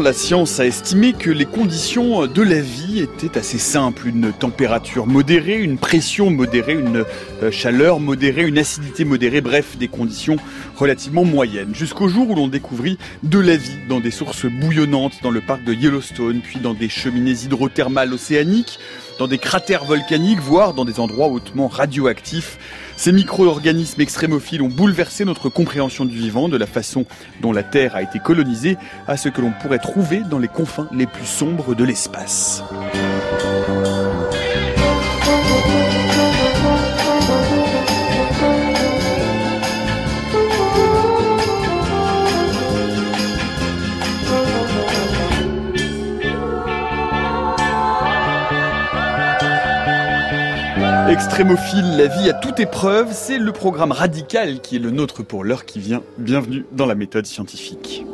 La science a estimé que les conditions de la vie étaient assez simples. Une température modérée, une pression modérée, une euh, chaleur modérée, une acidité modérée, bref, des conditions relativement moyennes. Jusqu'au jour où l'on découvrit de la vie dans des sources bouillonnantes dans le parc de Yellowstone, puis dans des cheminées hydrothermales océaniques, dans des cratères volcaniques, voire dans des endroits hautement radioactifs. Ces micro-organismes extrémophiles ont bouleversé notre compréhension du vivant, de la façon dont la Terre a été colonisée, à ce que l'on pourrait trouver dans les confins les plus sombres de l'espace. Extrémophile, la vie à toute épreuve, c'est le programme radical qui est le nôtre pour l'heure qui vient. Bienvenue dans la méthode scientifique.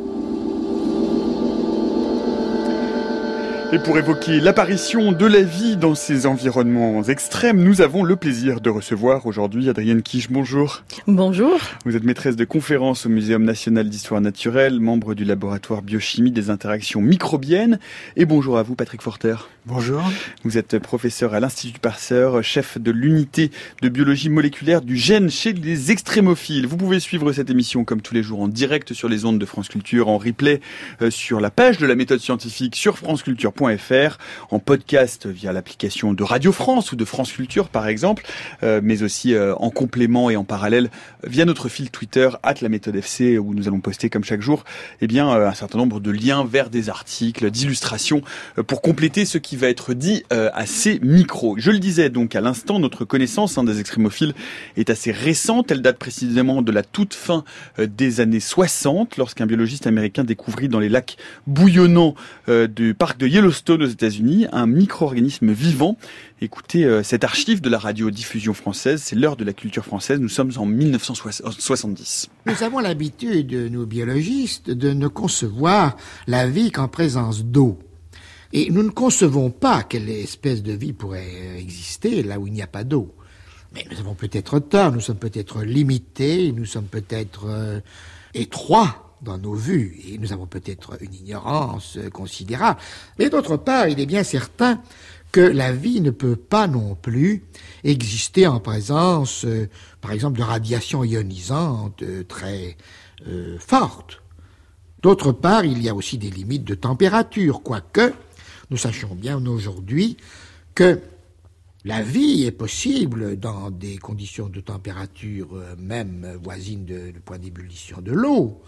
Et pour évoquer l'apparition de la vie dans ces environnements extrêmes, nous avons le plaisir de recevoir aujourd'hui Adrienne Quiche. Bonjour. Bonjour. Vous êtes maîtresse de conférences au Muséum national d'histoire naturelle, membre du laboratoire biochimie des interactions microbiennes. Et bonjour à vous, Patrick Forter. Bonjour. Vous êtes professeur à l'Institut Pasteur, chef de l'unité de biologie moléculaire du gène chez les extrémophiles. Vous pouvez suivre cette émission comme tous les jours en direct sur les ondes de France Culture, en replay euh, sur la page de la méthode scientifique sur franceculture.fr en podcast via l'application de Radio France ou de France Culture par exemple, euh, mais aussi euh, en complément et en parallèle via notre fil Twitter at la méthode FC où nous allons poster comme chaque jour eh bien un certain nombre de liens vers des articles, d'illustrations pour compléter ce qui va être dit à ces. Je le disais donc à l'instant, notre connaissance hein, des extrémophiles est assez récente. Elle date précisément de la toute fin des années 60 lorsqu'un biologiste américain découvrit dans les lacs bouillonnants du parc de Yellowstone Stone aux États-Unis, un micro-organisme vivant. Écoutez euh, cette archive de la radiodiffusion française, c'est l'heure de la culture française, nous sommes en 1970. Nous avons l'habitude, nous biologistes, de ne concevoir la vie qu'en présence d'eau. Et nous ne concevons pas quelle espèce de vie pourrait exister là où il n'y a pas d'eau. Mais nous avons peut-être tort, nous sommes peut-être limités, nous sommes peut-être euh, étroits dans nos vues, et nous avons peut-être une ignorance considérable. Mais d'autre part, il est bien certain que la vie ne peut pas non plus exister en présence, euh, par exemple, de radiations ionisantes euh, très euh, fortes. D'autre part, il y a aussi des limites de température, quoique nous sachions bien aujourd'hui que la vie est possible dans des conditions de température même voisines du point d'ébullition de l'eau.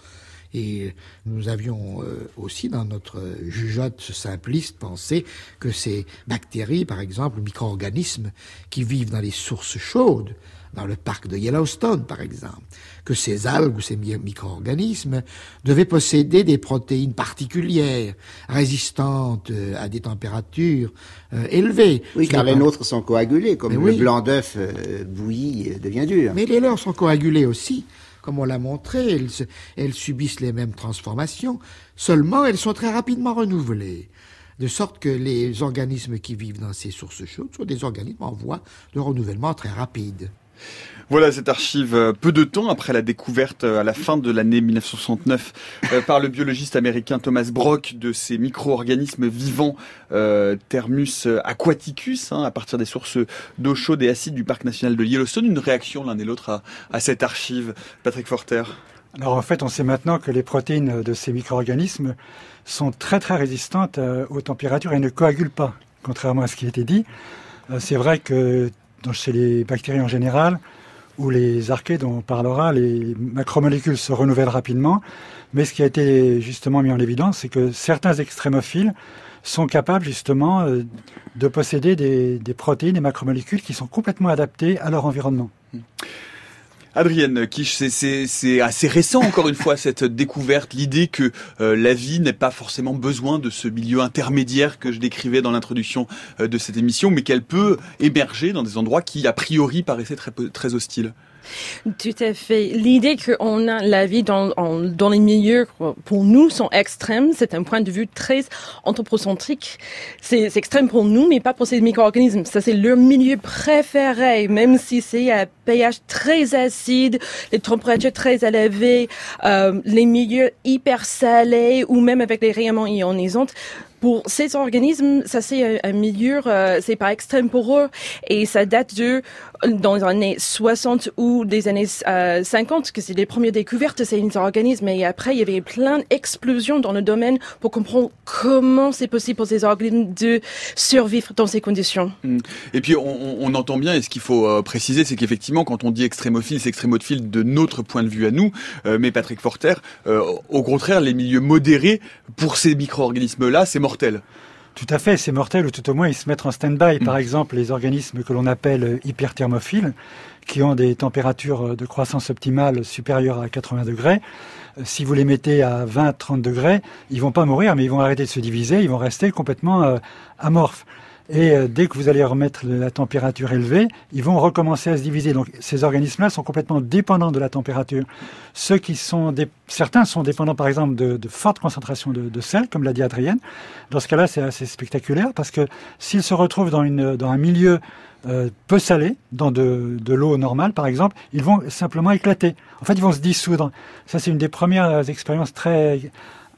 Et nous avions euh, aussi dans notre jugeote simpliste pensé que ces bactéries, par exemple, micro-organismes qui vivent dans les sources chaudes, dans le parc de Yellowstone, par exemple, que ces algues ou ces micro-organismes devaient posséder des protéines particulières, résistantes euh, à des températures euh, élevées. Oui, car les nôtres sont coagulés, comme le blanc d'œuf bouilli devient dur. Mais les leurs sont coagulés aussi comme on l'a montré, elles, subissent les mêmes transformations, seulement elles sont très rapidement renouvelées de sorte que les organismes qui vivent dans ces sources chaudes sont des organismes en voie de renouvellement très rapide. Voilà cette archive euh, peu de temps après la découverte euh, à la fin de l'année 1969 euh, par le biologiste américain Thomas Brock de ces micro-organismes vivants Thermus aquaticus hein, à partir des sources d'eau chaude et acide du parc national de Yellowstone. Une réaction l'un et l'autre à, cette archive, Patrick Forter. Alors en fait, on sait maintenant que les protéines de ces micro-organismes sont très très résistantes aux températures et ne coagulent pas, contrairement à ce qui été dit. C'est vrai que chez les bactéries en général, ou les archées dont on parlera, les macromolécules se renouvellent rapidement. Mais ce qui a été justement mis en évidence, c'est que certains extrémophiles sont capables justement euh, de posséder des, des protéines, des macromolécules qui sont complètement adaptées à leur environnement. Adrienne Kish, c'est assez récent encore une fois cette découverte, l'idée que euh, la vie n'est pas forcément besoin de ce milieu intermédiaire que je décrivais dans l'introduction euh, de cette émission, mais qu'elle peut émerger dans des endroits qui a priori paraissaient très, très hostiles. Tout à fait. L'idée qu'on a la vie dans, dans les milieux, pour nous, sont extrêmes, c'est un point de vue très anthropocentrique. C'est extrême pour nous, mais pas pour ces micro-organismes. Ça, c'est leur milieu préféré, même si c'est un pH très acide, les températures très élevées, euh, les milieux hyper salés, ou même avec les rayonnements ionisantes pour ces organismes, ça c'est un milieu, euh, c'est pas extrême pour eux. Et ça date de dans les années 60 ou des années 50 euh, que c'est les premières découvertes de ces organismes. Et après il y avait plein d'explosions dans le domaine pour comprendre comment c'est possible pour ces organismes de survivre dans ces conditions. Et puis on, on, entend bien et ce qu'il faut euh, préciser c'est qu'effectivement quand on dit extrémophile c'est extrémophile de notre point de vue à nous. Mais Patrick Forter au contraire les milieux modérés pour ces micro-organismes là c'est mortel. Tout à fait, c'est mortel, ou tout au moins ils se mettent en stand-by. Par mm. exemple, les organismes que l'on appelle hyperthermophiles, qui ont des températures de croissance optimale supérieures à 80 degrés, euh, si vous les mettez à 20-30 degrés, ils vont pas mourir, mais ils vont arrêter de se diviser, ils vont rester complètement euh, amorphes. Et euh, dès que vous allez remettre la température élevée, ils vont recommencer à se diviser. Donc ces organismes-là sont complètement dépendants de la température. Ceux qui sont certains sont dépendants, par exemple, de, fortes concentrations de, sel, comme l'a dit Adrienne. Dans ce cas-là, c'est assez spectaculaire parce que s'ils se retrouvent dans, un milieu euh, peu salé, dans de l'eau normale, par exemple, ils vont simplement éclater. En fait, ils vont se dissoudre. Ça, c'est une des premières expériences très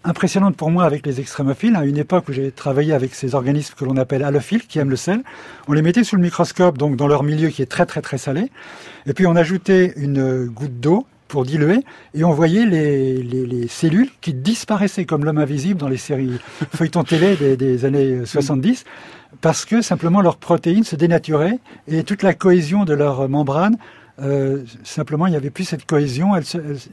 impressionnante pour moi avec les extrémophiles. À une époque où j'ai travaillé avec ces organismes que l'on appelle halophiles, qui aiment le sel, on les mettait sous le microscope, donc dans leur milieu qui est très très très salé. Et puis on ajoutait une goutte d'eau pour diluer, et on voyait les, les, les, cellules qui disparaissaient comme l'homme invisible dans les séries feuilletons télé des, des années 70, parce que simplement leurs protéines se dénaturaient et toute la cohésion de leur membrane euh, simplement, il n'y avait plus cette cohésion, elle,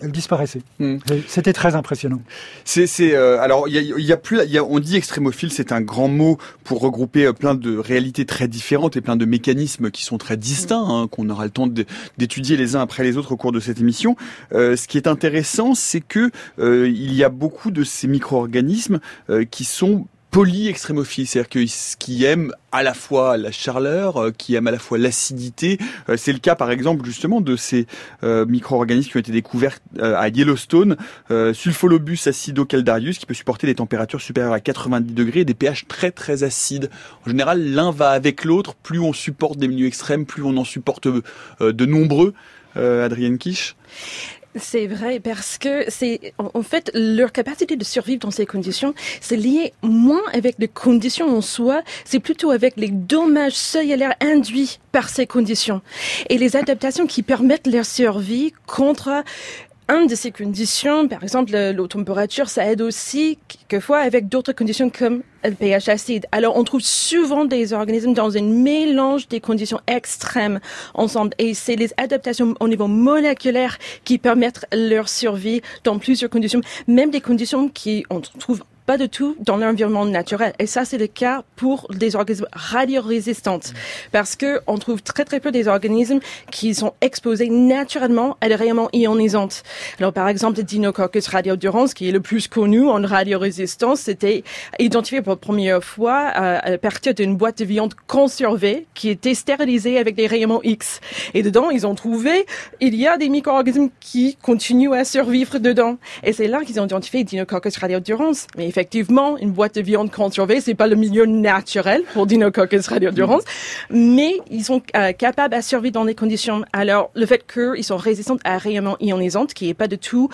elle, disparaissait. Hmm. C'était très impressionnant. C'est, euh, alors, il y a, plus, y a, on dit extrémophile, c'est un grand mot pour regrouper euh, plein de réalités très différentes et plein de mécanismes qui sont très distincts, hein, qu'on aura le temps d'étudier les uns après les autres au cours de cette émission. ce qui est intéressant, c'est que il y a beaucoup de ces micro-organismes qui sont polyextrémophile, c'est-à-dire qui aime à la fois la chaleur, euh, qui aime à la fois l'acidité. Euh, c'est le cas par exemple justement de ces euh, micro-organismes qui ont été découverts à Yellowstone, Sulfolobus acidocaldarius, qui peut supporter des températures supérieures à 90 degrés et des pH très très acides. En général, l'un va avec l'autre. Plus on supporte des milieux extrêmes, plus on en supporte de nombreux. Adrienne Quiche c'est vrai parce que c'est en fait leur capacité de survivre dans ces conditions, c'est lié moins avec les conditions en soi, c'est plutôt avec les dommages cellulaires induits par ces conditions. Et les adaptations qui permettent leur survie contre une de ces conditions, par exemple la température, ça aide aussi quelquefois avec d'autres conditions comme le pH acide. Alors on trouve souvent des organismes dans un mélange des conditions extrêmes ensemble et c'est les adaptations au niveau moléculaire qui permettent leur survie dans plusieurs conditions, même des conditions qui on trouve pas du tout dans l'environnement naturel. Et ça, c'est le cas pour des organismes radiorésistants. Parce que on trouve très, très peu des organismes qui sont exposés naturellement à des rayonnements ionisants. Alors, par exemple, le Dinococcus radiodurans, qui est le plus connu en radiorésistance, c'était identifié pour la première fois euh, à partir d'une boîte de viande conservée qui était stérilisée avec des rayonnements X. Et dedans, ils ont trouvé, il y a des micro-organismes qui continuent à survivre dedans. Et c'est là qu'ils ont identifié Dinococcus radiodurans. Mais une boîte de viande conservée, c'est pas le milieu naturel pour Dinococcus radiodurans, mais ils sont euh, capables à survivre dans des conditions. Alors, le fait qu'ils sont résistants à rayonnement ionisant, qui est pas du tout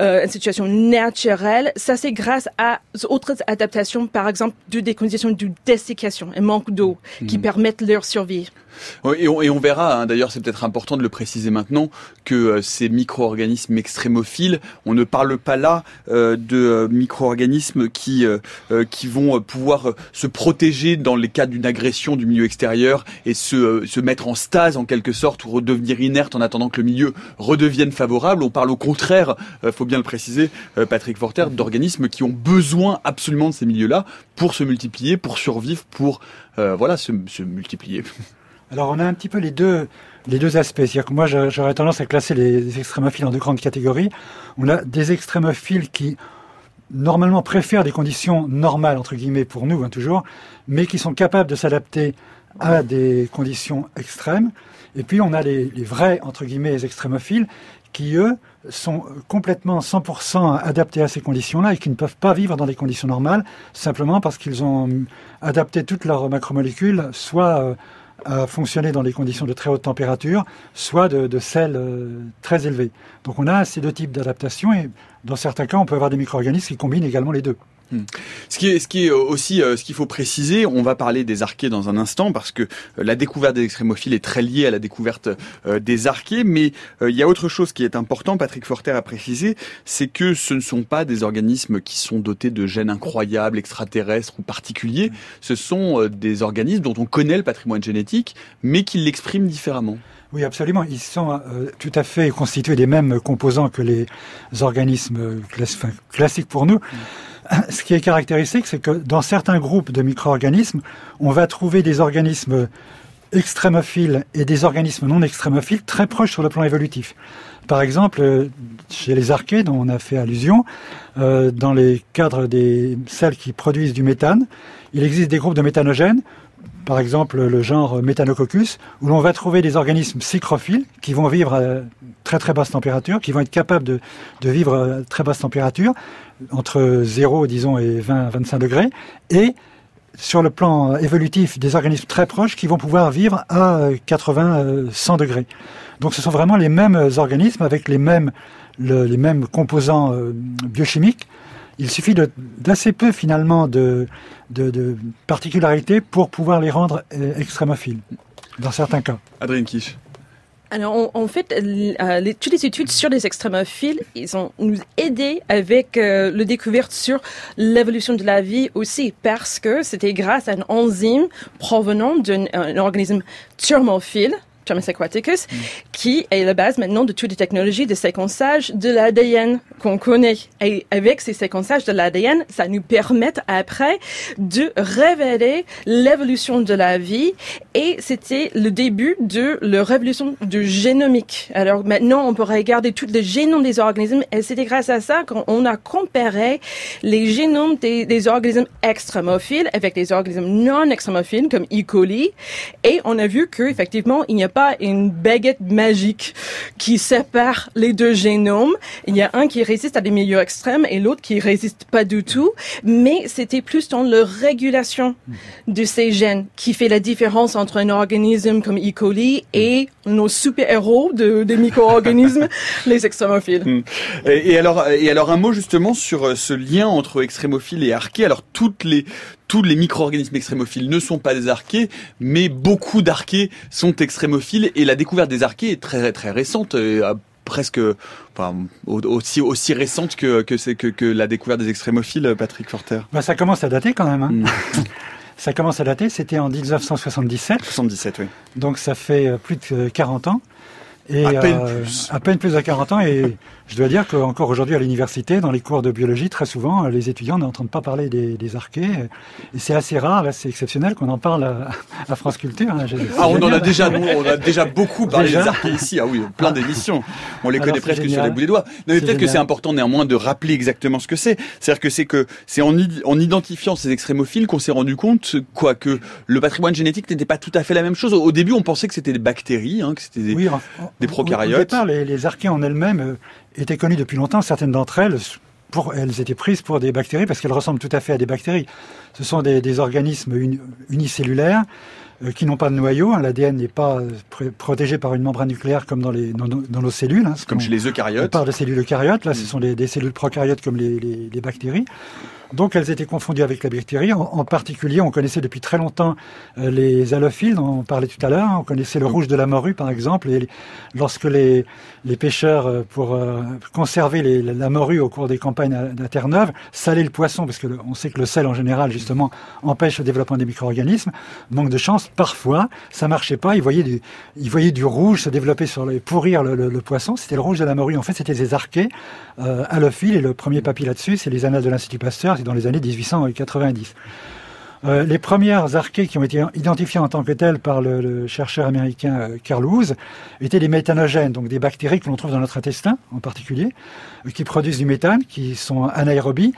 euh, une situation naturelle, ça c'est grâce à autres adaptations, par exemple, de des conditions de dessiccation, un manque d'eau, qui mhm. permettent leur survie. Et on, et on verra, hein, d'ailleurs c'est peut-être important de le préciser maintenant, que euh, ces micro-organismes extrémophiles, on ne parle pas là euh, de euh, qui, qui vont pouvoir se protéger dans les cas d'une agression du milieu extérieur et se, se mettre en stase en quelque sorte ou redevenir inerte en attendant que le milieu redevienne favorable. On parle au contraire, faut bien le préciser, Patrick Forter, d'organismes qui ont besoin absolument de ces milieux-là pour se multiplier, pour survivre, pour voilà se, se multiplier. Alors on a un petit peu les deux, les deux aspects. C'est-à-dire que moi j'aurais tendance à classer les extrémophiles en deux grandes catégories. On a des extrémophiles qui normalement préfèrent des conditions normales, entre guillemets, pour nous, hein, toujours, mais qui sont capables de s'adapter à des conditions extrêmes. Et puis on a les, vrais, entre guillemets, extrémophiles, qui eux sont complètement 100% adaptés à ces conditions-là et qui ne peuvent pas vivre dans des conditions normales, simplement parce qu'ils ont adapté toutes leurs macromolécules, soit euh, à fonctionner dans des conditions de très haute température, soit de, sel euh, très élevé. Donc on a ces deux types d'adaptation et dans certains cas, on peut avoir des micro-organismes qui combinent également les deux. Hmm. Ce qui est, ce qui est aussi, euh, ce qu'il faut préciser, on va parler des archées dans un instant parce que euh, la découverte des extrémophiles est très liée à la découverte euh, des archées, mais il y a autre chose qui est important, Patrick Forter a précisé, c'est que ce ne sont pas des organismes qui sont dotés de gènes incroyables, extraterrestres ou particuliers, ce sont des organismes dont on connaît le patrimoine génétique, mais qui l'expriment différemment. Oui, absolument. Ils sont euh, tout à fait constitués des mêmes composants que les organismes classiques pour nous. Ce qui est caractéristique, c'est que dans certains groupes de micro-organismes, on va trouver des organismes extrémophiles et des organismes non extrémophiles très proches sur le plan évolutif. Par exemple, chez les archées, dont on a fait allusion, euh, dans les cadres des celles qui produisent du méthane, il existe des groupes de méthanogènes par exemple le genre Méthanococcus, où l'on va trouver des organismes psychrophiles qui vont vivre à très très basse température, qui vont être capables de, vivre à très basse température, entre 0 disons et 20-25 degrés, et sur le plan évolutif des organismes très proches qui vont pouvoir vivre à 80-100 degrés. Donc ce sont vraiment les mêmes organismes avec les mêmes, le, les mêmes composants euh, biochimiques il suffit d'assez peu finalement de, de, particularités pour pouvoir les rendre euh, extrémophiles, dans certains cas. Adrien Kish. Alors, en, fait, euh, toutes les études sur les extrémophiles, ils ont nous aidé avec euh, le découverte sur l'évolution de la vie aussi, parce que c'était grâce à un enzyme provenant d'un organisme thermophile, Thomas Aquaticus, mm. qui est la base maintenant de toutes les technologies de séquençage de l'ADN qu'on connaît. Et avec ces séquençages de l'ADN, ça nous permet après de révéler l'évolution de la vie. Et c'était le début de la révolution du génomique. Alors maintenant, on peut regarder tout le génome des organismes et c'était grâce à ça qu'on a comparé les génomes des, des organismes extrémophiles avec des organismes non extrémophiles comme E. coli. Et on a vu qu'effectivement, il n'y a pas une baguette magique qui sépare les deux génomes. Il y a un qui résiste à des milieux extrêmes et l'autre qui résiste pas du tout. Mais c'était plus dans la régulation de ces gènes qui fait la différence entre un organisme comme E. coli et nos super-héros de, des micro-organismes, les extrémophiles. Hmm. Et, alors, et alors un mot justement sur euh, ce lien entre extrémophiles et archées. Alors toutes les tous les micro-organismes extrémophiles ne sont pas des archées, mais beaucoup d'archées sont extrémophiles et la découverte des archées est très très récente. Euh, presque enfin, aussi aussi récente que que, que que la découverte des extrémophiles Patrick Forter. Bah ça commence à dater quand même hein. Hmm. ça commence à dater, c'était en 1977. 77 oui. Donc ça fait euh, plus de 40 ans. Et, à peine euh, plus. À peine plus de 40 ans et je dois dire qu'encore aujourd'hui à l'université, dans les cours de biologie, très souvent, les étudiants n'entendent pas parler des, des archées. Et c'est assez rare, c'est exceptionnel qu'on en parle à, France Culture. Hein. Ah, on en a déjà, on a déjà beaucoup parlé des archées ici. Ah oui, plein d'émissions. On les connaît presque sur les bouts des doigts. mais peut-être que c'est important néanmoins de rappeler exactement ce que c'est. C'est-à-dire que c'est que c'est en, en identifiant ces extrémophiles qu'on s'est rendu compte, quoi, que le patrimoine génétique n'était pas tout à fait la même chose. Au début, on pensait que c'était des bactéries, hein, que c'était des, des prokaryotes. Au départ, les, les archées en elles-mêmes euh, étaient connues depuis longtemps. Certaines d'entre elles, pour, elles étaient prises pour des bactéries parce qu'elles ressemblent tout à fait à des bactéries. Ce sont des, des organismes unicellulaires euh, qui n'ont pas de noyau. Hein. L'ADN n'est pas euh, protégé par une membrane nucléaire comme dans, les, dans, dans nos cellules. Hein, comme chez les eucaryotes. On parle de cellules eucaryotes. Là, mm. ce sont des, des, cellules prokaryotes comme les, les, les bactéries. Donc elles étaient confondues avec la bactérie. En, particulier, on connaissait depuis très longtemps euh, les halophiles, dont on parlait tout à l'heure. On connaissait le rouge de la morue, par exemple. Et lorsque les, pêcheurs, euh, pour euh, conserver la morue au cours des campagnes à, Terre-Neuve, salaient le poisson, parce que on sait que le sel, en général, justement, empêche le développement des micro-organismes. Manque de chance, parfois, ça marchait pas. Ils voyaient du, rouge se développer sur les, pourrir le, le, poisson. C'était le rouge de la morue. En fait, c'était des archées euh, halophiles. Et le premier papier là-dessus, c'est les annales de l'Institut Pasteur dans les années 1890. Euh, les premières archées qui ont été identifiées en tant que telles par le, chercheur américain euh, Carl Woose étaient des méthanogènes, donc des bactéries que l'on trouve dans notre intestin en particulier, euh, qui produisent du méthane, qui sont anaérobies,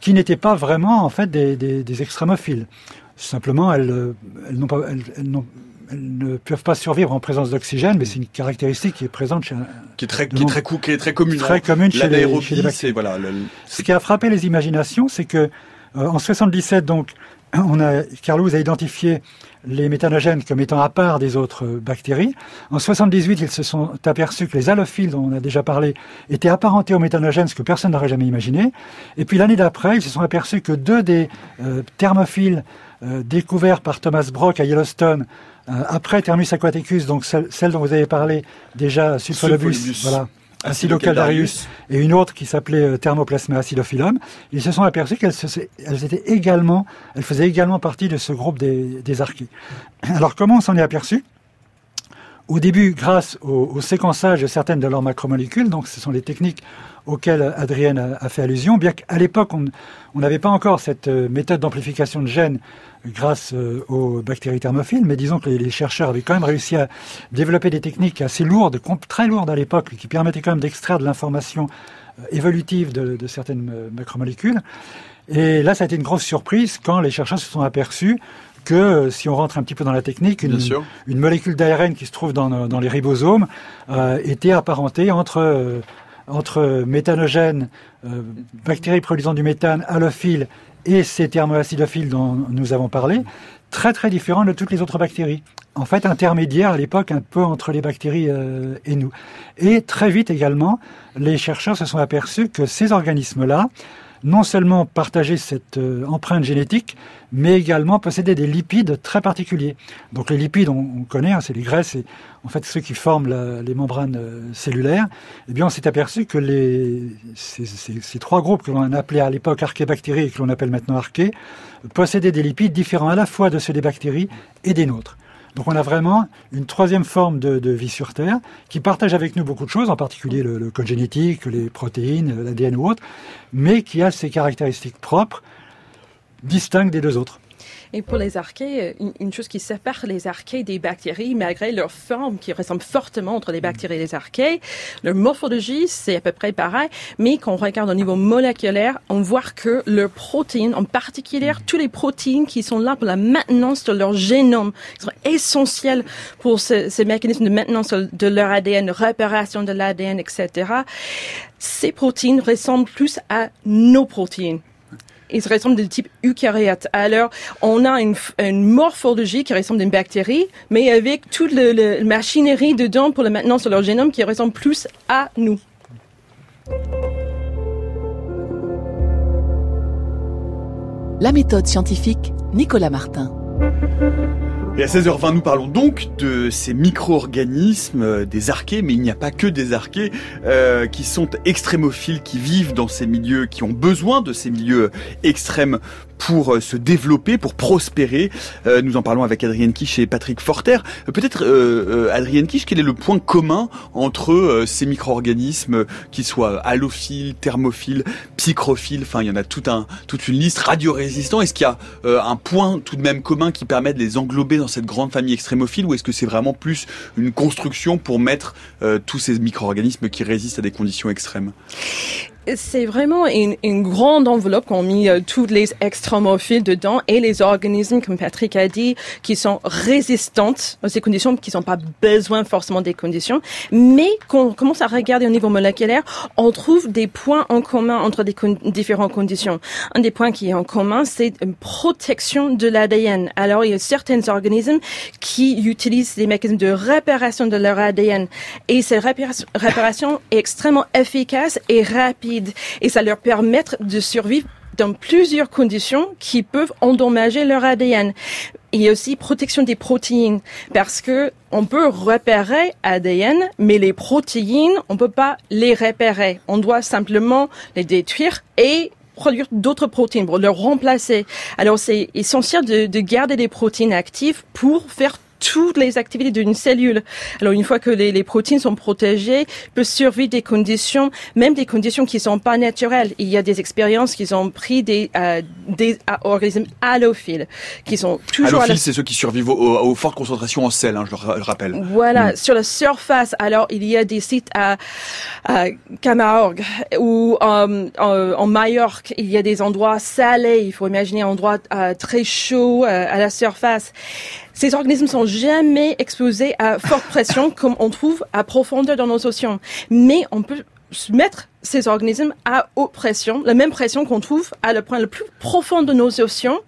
qui n'étaient pas vraiment en fait des, extrémophiles. Simplement, elles, elles, pas, ne peuvent pas survivre en présence d'oxygène, mais c'est une caractéristique qui est présente chez qui est très qui est très, qui est très commune. Très commune chez les, chez voilà. Ce qui a frappé les imaginations, c'est que en 77 donc, on a Carlos a identifié les méthanogènes comme étant à part des autres bactéries. En 78, ils se sont aperçus que les halophiles, dont on a déjà parlé, étaient apparentés aux méthanogènes, ce que personne n'aurait jamais imaginé. Et puis l'année d'après, ils se sont aperçus que deux des euh, thermophiles euh, découverts par Thomas Brock à Yellowstone euh, après Thermus aquaticus, donc celle, dont vous avez parlé déjà, Sulfolobus, voilà, Acidocaldarius, et une autre qui s'appelait Thermoplasma acidophyllum, ils se sont aperçus qu'elles elles étaient également, elles faisaient également partie de ce groupe des, des archées. Alors comment on s'en est aperçu? Au début, grâce au, séquençage de certaines de leurs macromolécules, donc ce sont les techniques auxquelles Adrienne a, fait allusion, bien qu'à l'époque, on n'avait pas encore cette euh, méthode d'amplification de gènes grâce euh, aux bactéries thermophiles, mais disons que les, chercheurs avaient quand même réussi à développer des techniques assez lourdes, très lourdes à l'époque, qui permettaient quand même d'extraire de l'information euh, évolutive de, certaines macromolécules. Et là, ça a été une grosse surprise quand les chercheurs se sont aperçus que euh, si on rentre un petit peu dans la technique, une, une molécule d'ARN qui se trouve dans, dans les ribosomes euh, était apparentée entre euh, entre méthanogènes, euh, bactéries produisant du méthane, halophiles et ces thermoacidophiles dont nous avons parlé, très très différents de toutes les autres bactéries. En fait, intermédiaire à l'époque un peu entre les bactéries et nous. Et très vite également, les chercheurs se sont aperçus que ces organismes-là non seulement partager cette euh, empreinte génétique, mais également posséder des lipides très particuliers. Donc les lipides, on, connaît, hein, c'est les graisses, et en fait ceux qui forment les membranes euh, cellulaires. Eh bien, on s'est aperçu que ces, trois groupes que l'on appelait à l'époque archébactéries et que l'on appelle maintenant archées, possédaient des lipides différents à la fois de ceux des bactéries et des nôtres. Donc on a vraiment une troisième forme de, vie sur Terre qui partage avec nous beaucoup de choses, en particulier le, code génétique, les protéines, l'ADN ou autre, mais qui a ses caractéristiques propres, distinctes des deux autres. Et pour les archées, euh, une, chose qui sépare les archées des bactéries, malgré leur forme qui ressemble fortement entre les bactéries et les archées, leur morphologie, c'est à peu près pareil, mais quand on regarde au niveau moléculaire, on voit que leurs protéines, en particulier toutes les protéines qui sont là pour la maintenance de leur génome, qui sont essentielles pour ce, ces mécanismes de maintenance de leur ADN, réparation de l'ADN, etc., ces protéines ressemblent plus à nos protéines ils ressemblent de type eucaryote. Alors, on a une, morphologie qui ressemble à une bactérie, mais avec toute la machinerie dedans pour la maintenance de leur génome qui ressemble plus à nous. La méthode scientifique, Nicolas Martin. Et à 16h20, nous parlons donc de ces micro-organismes, euh, des archées, mais il n'y a pas que des archées, euh, qui sont extrémophiles, qui vivent dans ces milieux, qui ont besoin de ces milieux extrêmes pour euh, se développer, pour prospérer. Euh, nous en parlons avec Adrienne Kish et Patrick Forter. Euh, peut-être Adrienne Kish, quel est le point commun entre ces micro-organismes, qu'ils soient halophiles, thermophiles, psychrophiles, enfin il y en a tout un, toute une liste, radiorésistants. Est-ce qu'il y a un point tout de même commun qui permet de les englober dans cette grande famille extrémophile ou est-ce que c'est vraiment plus une construction pour mettre tous ces micro-organismes qui résistent à des conditions extrêmes? C'est vraiment une, une, grande enveloppe qu'on mis euh, tous les extramophiles dedans et les organismes, comme Patrick a dit, qui sont résistantes à ces conditions, qui n'ont pas besoin forcément des conditions. Mais quand on commence à regarder au niveau moléculaire, on trouve des points en commun entre des différentes conditions. Un des points qui est en commun, c'est une protection de l'ADN. Alors, il y a certains organismes qui utilisent des mécanismes de réparation de leur ADN. Et cette réparation est extrêmement efficace et rapide et ça leur permet de survivre dans plusieurs conditions qui peuvent endommager leur ADN. A aussi protection des protéines parce que on peut repérer ADN, mais les protéines, on peut pas les repérer. On doit simplement les détruire et produire d'autres protéines pour les remplacer. Alors c'est essentiel de, de garder des protéines actives pour faire toutes les activités d'une cellule. Alors une fois que les, les protéines sont protégées, peut survivre des conditions, même des conditions qui sont pas naturelles. Il y a des expériences qui ont pris des, euh, des organismes allophiles, qui sont toujours... Allophiles, c'est ceux qui survivent aux, fortes concentrations en sel, hein, je le rappelle. Voilà, mm. sur la surface, alors il y a des sites à, à Camargue ou en, en, Majorque, il y a des endroits salés, il faut imaginer un endroit euh, très chaud euh, à la surface. Ces organismes sont jamais exposés à forte pression comme on trouve à profondeur dans nos océans. Mais on peut mettre ces organismes à haute pression, la même pression qu'on trouve à le point le plus profond de nos océans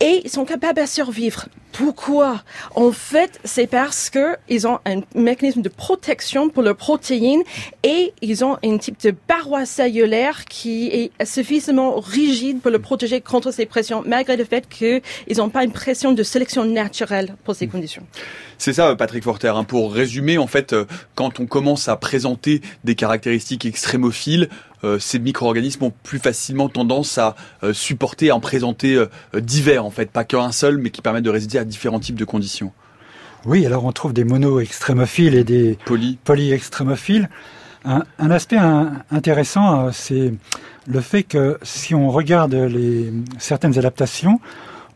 et ils sont capables de survivre. Pourquoi? En fait, c'est parce que ils ont un mécanisme de protection pour leurs protéines et ils ont un type de paroi cellulaire qui est suffisamment rigide pour le protéger contre ces pressions, malgré le fait qu'ils n'ont pas une pression de sélection naturelle pour ces conditions. C'est ça, Patrick Forter. Hein. Pour résumer, en fait, euh, quand on commence à présenter des caractéristiques extrémophiles, ces micro-organismes ont plus facilement tendance à euh, supporter, à en présenter euh, divers en fait, pas qu'un seul, mais qui permettent de résister à différents types de conditions. Oui, alors on trouve des mono-extrémophiles et des poly-extrémophiles. Un, un, aspect intéressant, c'est le fait que si on regarde les, certaines adaptations,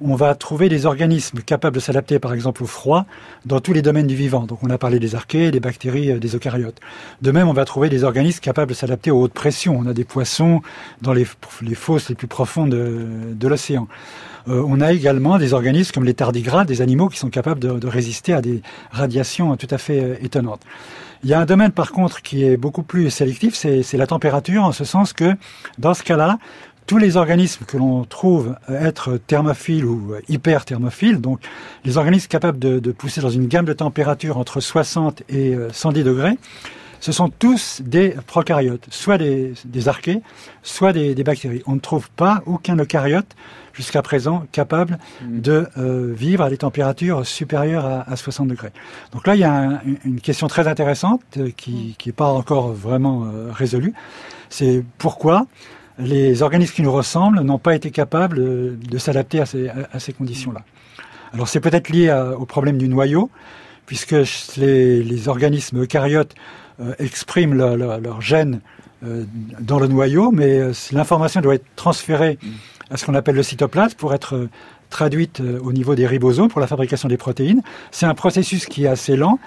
on va trouver des organismes capables de s'adapter par exemple au froid dans tous les domaines du vivant. Donc on a parlé des archées, des bactéries, euh, des eucaryotes. De même, on va trouver des organismes capables de s'adapter aux hautes pressions. On a des poissons dans les, fosses les plus profondes de, l'océan. Euh, on a également des organismes comme les tardigrades, des animaux qui sont capables de, résister à des radiations tout à fait euh, étonnantes. Il y a un domaine par contre qui est beaucoup plus sélectif, c'est la température, en ce sens que dans ce cas-là, tous les organismes que l'on trouve être thermophiles ou hyperthermophiles, donc les organismes capables de, pousser dans une gamme de température entre 60 et 110 euh, degrés, ce sont tous des prokaryotes, soit des, archées, soit des, bactéries. On ne trouve pas aucun eucaryote jusqu'à présent capable mm. de euh, vivre à des températures supérieures à, 60 degrés. Donc là, il y a une question très intéressante euh, qui n'est pas encore vraiment résolue. C'est pourquoi les organismes qui nous ressemblent n'ont pas été capables de s'adapter à ces, conditions-là. Alors c'est peut-être lié au problème du noyau, puisque les, organismes eucaryotes euh, expriment leur, gène euh, dans le noyau, mais euh, l'information doit être transférée à ce qu'on appelle le cytoplasme pour être traduite au niveau des ribosomes pour la fabrication des protéines. C'est un processus qui est assez lent.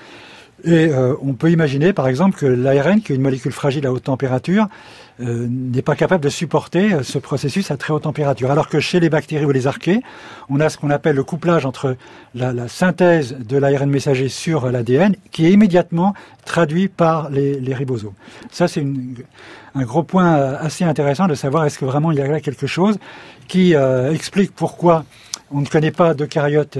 Et on peut imaginer, par exemple, que l'ARN, qui est une molécule fragile à haute température, euh, n'est pas capable de supporter euh, ce processus à très haute température. Alors que chez les bactéries ou les archées, on a ce qu'on appelle le couplage entre la, synthèse de l'ARN messager sur l'ADN qui est immédiatement traduit par les, ribosomes. Ça, c'est un gros point euh, assez intéressant de savoir est-ce que vraiment il y a là quelque chose qui explique pourquoi on ne connaît pas d'eucaryotes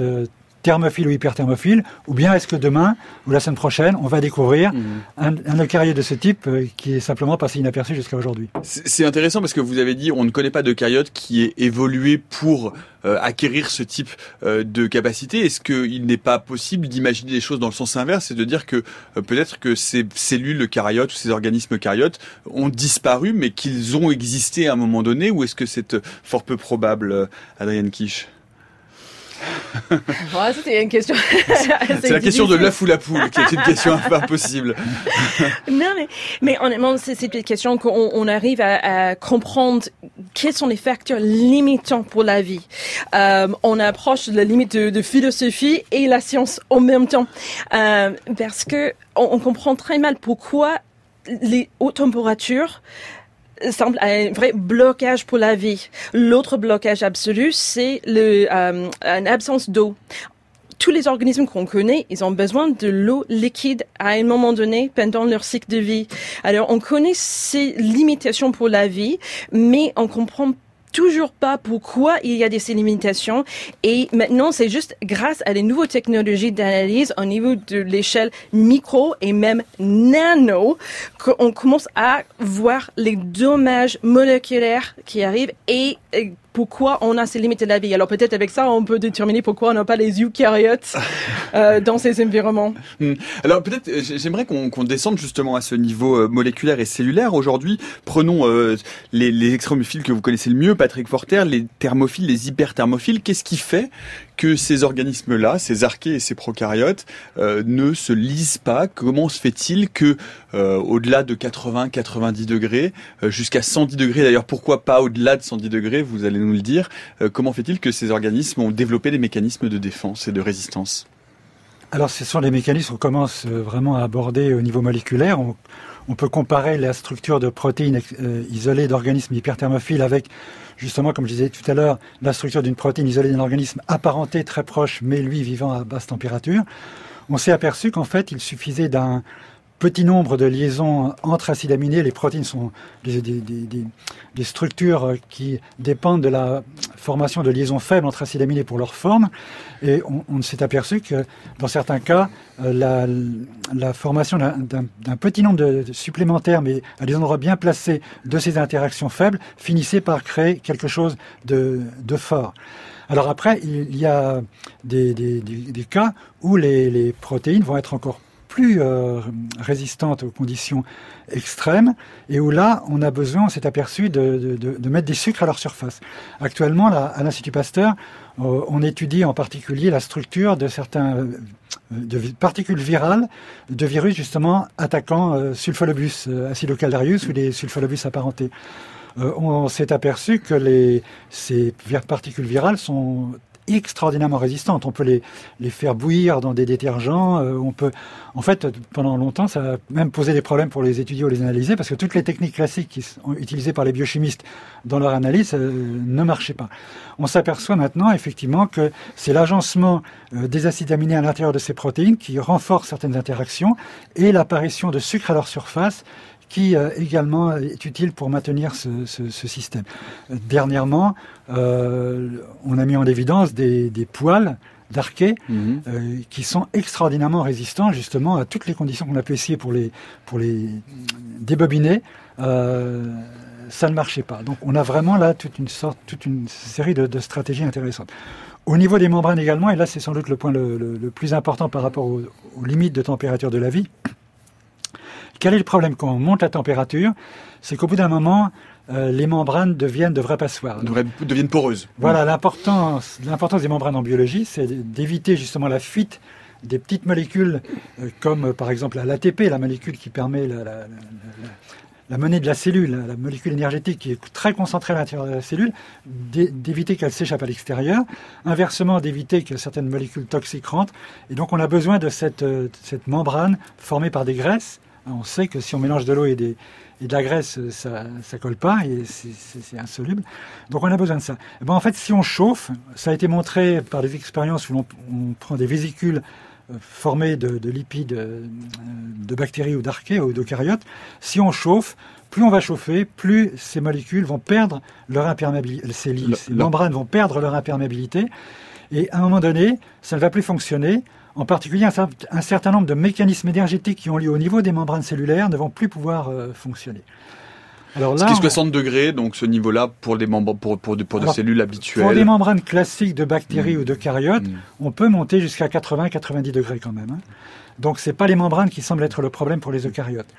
thermophile ou hyperthermophile, ou bien est-ce que demain ou la semaine prochaine, on va découvrir mhm. un, un eucaryote de ce type euh, qui est simplement passé inaperçu jusqu'à aujourd'hui? C'est intéressant parce que vous avez dit on ne connaît pas d'eucaryote qui est évolué pour euh, acquérir ce type euh, de capacité. Est-ce qu'il n'est pas possible d'imaginer des choses dans le sens inverse et de dire que peut-être que ces cellules eucaryotes ou ces organismes eucaryotes ont disparu mais qu'ils ont existé à un moment donné ou est-ce que c'est fort peu probable, Adrienne Kish voilà, c'était une question. c'est la question de l'œuf ou la poule, qui est une question impossible. non, mais, mais honnêtement, c'est une question qu'on on arrive à, comprendre quels sont les facteurs limitants pour la vie. Euh, on approche de la limite de, philosophie et la science en même temps, euh, parce que on, on comprend très mal pourquoi les hautes températures semble un vrai blocage pour la vie. L'autre blocage absolu, c'est le euh, une absence d'eau tous les organismes qu'on connaît, ils ont besoin de l'eau liquide à un moment donné pendant leur cycle de vie. Alors, on connaît ces limitations pour la vie, mais on comprend toujours pas pourquoi il y a des limitations. Et maintenant, c'est juste grâce à des nouvelles technologies d'analyse au niveau de l'échelle micro et même nano qu'on commence à voir les dommages moléculaires qui arrivent et pourquoi on a ces limites de la vie. Alors peut-être avec ça, on peut déterminer pourquoi on n'a pas les eucaryotes euh, dans ces environnements. Hmm. Alors peut-être, euh, j'aimerais qu'on descende justement à ce niveau euh, moléculaire et cellulaire. Aujourd'hui, prenons les, les extrémophiles que vous connaissez le mieux, Patrick Forter, les thermophiles, les hyperthermophiles. Qu'est-ce qui fait que ces organismes-là, ces archées et ces prokaryotes, ne se lisent pas Comment se fait-il que au-delà de 80-90 degrés, jusqu'à 110 degrés d'ailleurs, pourquoi pas au-delà de 110 degrés, vous allez nous le dire, comment fait-il que ces organismes ont développé des mécanismes de défense et de résistance? Alors, ce sont les mécanismes qu'on commence euh, vraiment à aborder au niveau moléculaire. Peut comparer la structure de protéines euh, isolées d'organismes hyperthermophiles avec, justement, comme je disais tout à l'heure, la structure d'une protéine isolée d'un organisme apparenté très proche, mais lui vivant à basse température. On s'est aperçu qu'en fait, il suffisait d'un petit nombre de liaisons entre acides aminés. Les protéines sont des, structures qui dépendent de la formation de liaisons faibles entre acides aminés pour leur forme. Et on, s'est aperçu que dans certains cas, euh, la, formation d'un petit nombre de, supplémentaires, mais à des endroits bien placés, de ces interactions faibles, finissait par créer quelque chose de, fort. Alors après, il y a des cas où les, les protéines vont être encore plus euh, résistante aux conditions extrêmes et où là, on a besoin, on s'est aperçu de, de, mettre des sucres à leur surface. Actuellement, là, à l'Institut Pasteur, euh, on étudie en particulier la structure de certains euh, de particules virales de virus justement attaquant Sulfolobus acidocaldarius ou les Sulfolobus apparentés. on s'est aperçu que les, ces particules virales sont extraordinairement résistantes. On peut les, les faire bouillir dans des détergents. Euh, on peut, en fait, pendant longtemps, ça a même posé des problèmes pour les étudier ou les analyser parce que toutes les techniques classiques qui sont utilisées par les biochimistes dans leur analyse euh, ne marchaient pas. On s'aperçoit maintenant effectivement que c'est l'agencement euh, des acides aminés à l'intérieur de ces protéines qui renforce certaines interactions et l'apparition de sucres à leur surface qui euh, également est utile pour maintenir ce, ce, ce système. Dernièrement, euh, on a mis en évidence des, des poils d'arquet mhm. euh, qui sont extraordinairement résistants justement à toutes les conditions qu'on a pu essayer pour les, pour les débobiner. Euh, ça ne marchait pas. Donc on a vraiment là toute une sorte, toute une série de, de stratégies intéressantes. Au niveau des membranes également, et là c'est sans doute le point le, le, le plus important par rapport aux, aux limites de température de la vie, quel est le problème quand on monte la température? C'est qu'au bout d'un moment, euh, les membranes deviennent de vraies passoires. deviennent poreuses. Voilà, l'importance, l'importance des membranes en biologie, c'est d'éviter justement la fuite des petites molécules, euh, comme euh, par exemple l'ATP, la molécule qui permet la, la, la, la, monnaie de la cellule, la molécule énergétique qui est très concentrée à l'intérieur de la cellule, d'éviter qu'elle s'échappe à l'extérieur. Inversement, d'éviter que certaines molécules toxiques rentrent. Et donc, on a besoin de cette, cette membrane formée par des graisses on sait que si on mélange de l'eau et, de la graisse, ça ne colle pas et c'est insoluble. Donc on a besoin de ça. Et ben en fait, si on chauffe, ça a été montré par des expériences où on, prend des vésicules euh, formées de, lipides euh, de bactéries ou d'archées ou d'eucaryotes. Si on chauffe, plus on va chauffer, plus ces molécules vont perdre leur imperméabilité, ces, ces membranes vont perdre leur imperméabilité. Et à un moment donné, ça ne va plus fonctionner en particulier, un, certain nombre de mécanismes énergétiques qui ont lieu au niveau des membranes cellulaires ne vont plus pouvoir euh, fonctionner. Alors là, ce qui est 60 degrés, donc ce niveau-là pour des membres, pour, pour, pour des cellules habituelles. Pour des membranes classiques de bactéries mmh. ou de caryotes, mmh. on peut monter jusqu'à 80-90 degrés quand même. Hein. Donc c'est pas les membranes qui semblent être le problème pour les eucaryotes.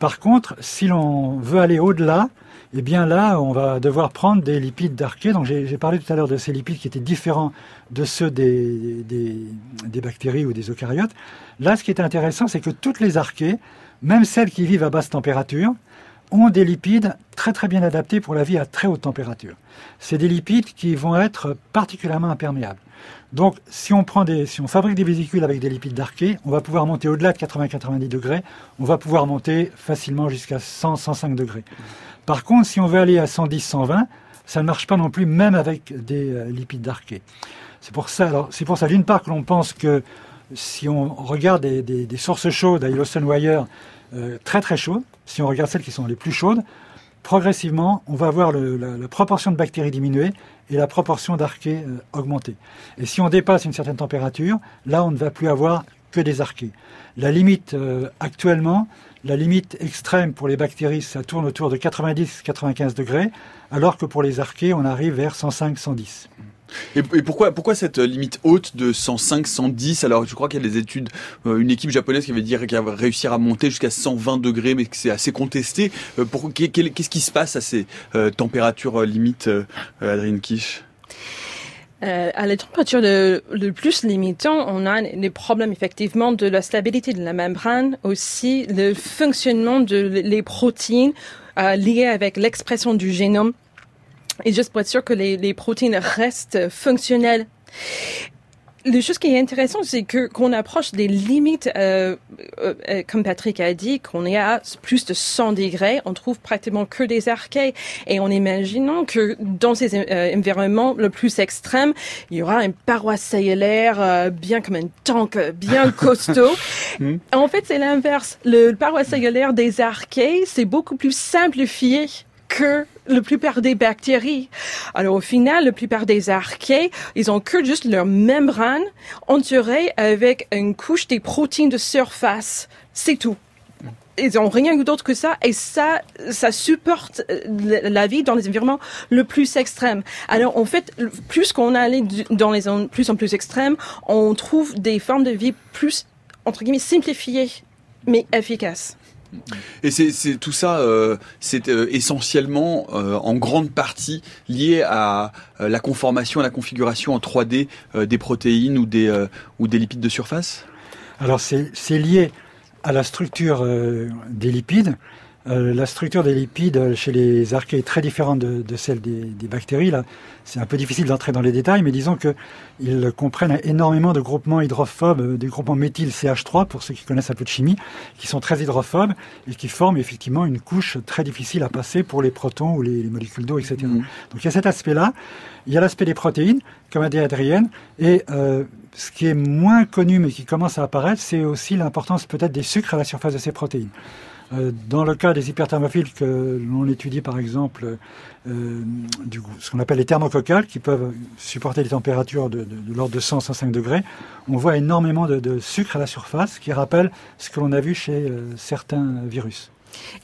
Par contre, si l'on veut aller au-delà, eh bien là, on va devoir prendre des lipides d'archée. Donc j'ai parlé tout à l'heure de ces lipides qui étaient différents de ceux des, des, bactéries ou des eucaryotes. Là, ce qui est intéressant, c'est que toutes les archées, même celles qui vivent à basse température, ont des lipides très très bien adaptés pour la vie à très haute température. C'est des lipides qui vont être particulièrement imperméables. Donc, si on prend des, si on fabrique des vésicules avec des lipides d'archée, on va pouvoir monter au-delà de 80-90 degrés. On va pouvoir monter facilement jusqu'à 100-105 degrés. Par contre, si on veut aller à 110-120, ça ne marche pas non plus, même avec des euh, lipides d'archée. C'est pour ça, c'est pour ça, d'une part, que l'on pense que si on regarde des, sources chaudes à Yellowstone Wire, euh, très très chaudes, si on regarde celles qui sont les plus chaudes, progressivement, on va voir la, proportion de bactéries diminuer et la proportion d'archées euh, augmenter. Et si on dépasse une certaine température, là, on ne va plus avoir que des archées. La limite euh, actuellement, la limite extrême pour les bactéries, ça tourne autour de 90-95 degrés, alors que pour les archées, on arrive vers 105-110. Et, pourquoi, cette limite haute de 105, 110 Alors, je crois qu'il y a des études, euh, une équipe japonaise qui avait dit qu'elle avait réussi à monter jusqu'à 120 degrés, mais que c'est assez contesté. Euh, Qu'est-ce qui se passe à ces euh, températures limites, Adrien Kish Euh, à la température le, le, plus limitant, on a les problèmes effectivement de la stabilité de la membrane, aussi le fonctionnement de les protéines euh, liées avec l'expression du génome, et juste pour être sûr que les, les protéines restent fonctionnelles. Le chose qui est intéressant, c'est que qu'on approche des limites, euh, euh, euh, comme Patrick a dit, qu'on est à plus de 100 degrés, on trouve pratiquement que des archées. Et en imaginant que dans ces euh, environnements le plus extrêmes, il y aura une paroi cellulaire bien comme un tank, bien costaud. Hmm. en fait, c'est l'inverse. Le paroi cellulaire des archées, c'est beaucoup plus simplifié que la plupart des bactéries. Alors au final, la plupart des archées, ils ont que juste leur membrane entourée avec une couche des protéines de surface. C'est tout. Ils ont rien d'autre que ça et ça, ça supporte euh, la vie dans les environnements le plus extrêmes. Alors en fait, plus qu'on allait dans les zones plus en plus extrêmes, on trouve des formes de vie plus entre guillemets simplifiées mais efficaces. Et c'est tout ça, euh, c'est euh, essentiellement, euh, en grande partie, lié à la conformation, à la configuration en 3D des protéines ou des, ou des lipides de surface? Alors c'est lié à la structure des lipides. Euh, la structure des lipides chez les archées est très différente de, celle des, bactéries. Là, c'est un peu difficile d'entrer dans les détails, mais disons qu'ils comprennent énormément de groupements hydrophobes, euh, des groupements méthyl CH3 pour ceux qui connaissent un peu de chimie, qui sont très hydrophobes et qui forment effectivement une couche très difficile à passer pour les protons ou les, molécules d'eau, etc. Mmh. Donc il y a cet aspect-là. Il y a l'aspect des protéines, comme a dit Adrienne, et euh, ce qui est moins connu mais qui commence à apparaître, c'est aussi l'importance peut-être des sucres à la surface de ces protéines. Euh, dans le cas des hyperthermophiles que l'on étudie par exemple, euh, du, ce qu'on appelle les thermococcales, qui peuvent supporter des températures de, l'ordre de 100-105 degrés, on voit énormément de, sucre à la surface qui rappelle ce que l'on a vu chez euh, certains virus.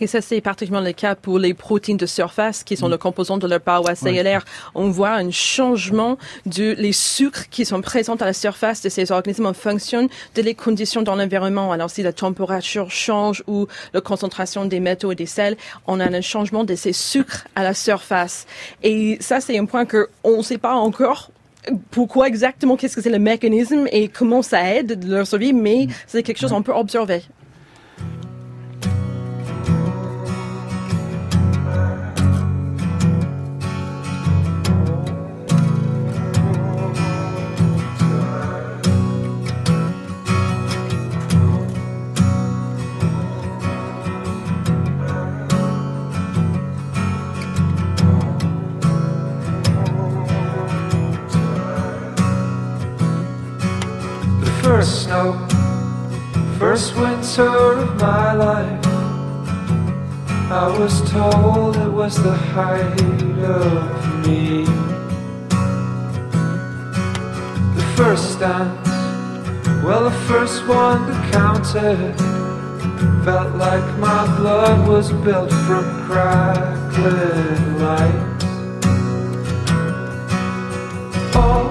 Et ça, c'est particulièrement le cas pour les protéines de surface qui sont le composant de leur paroi cellulaire. On voit un changement de les sucres qui sont présents à la surface de ces organismes en fonction de les conditions dans l'environnement. Alors, si la température change ou la concentration des métaux et des sels, on a un changement de ces sucres à la surface. Et ça, c'est un point que on ne sait pas encore pourquoi exactement, qu'est-ce que c'est le mécanisme et comment ça aide leur survie, mais mm. c'est quelque chose qu'on peut observer. First snow, first winter of my life. I was told it was the height of me. The first dance, well, the first one that counted, felt like my blood was built from crackling lights. All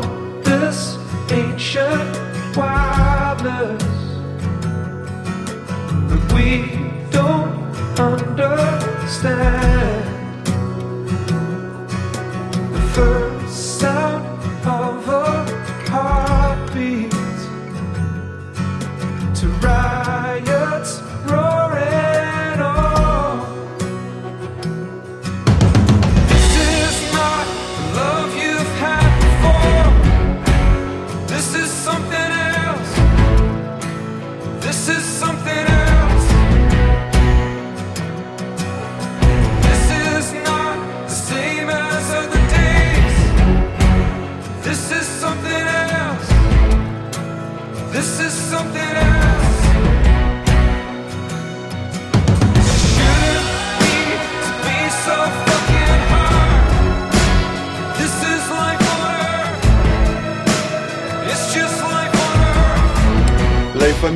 we don't understand. The first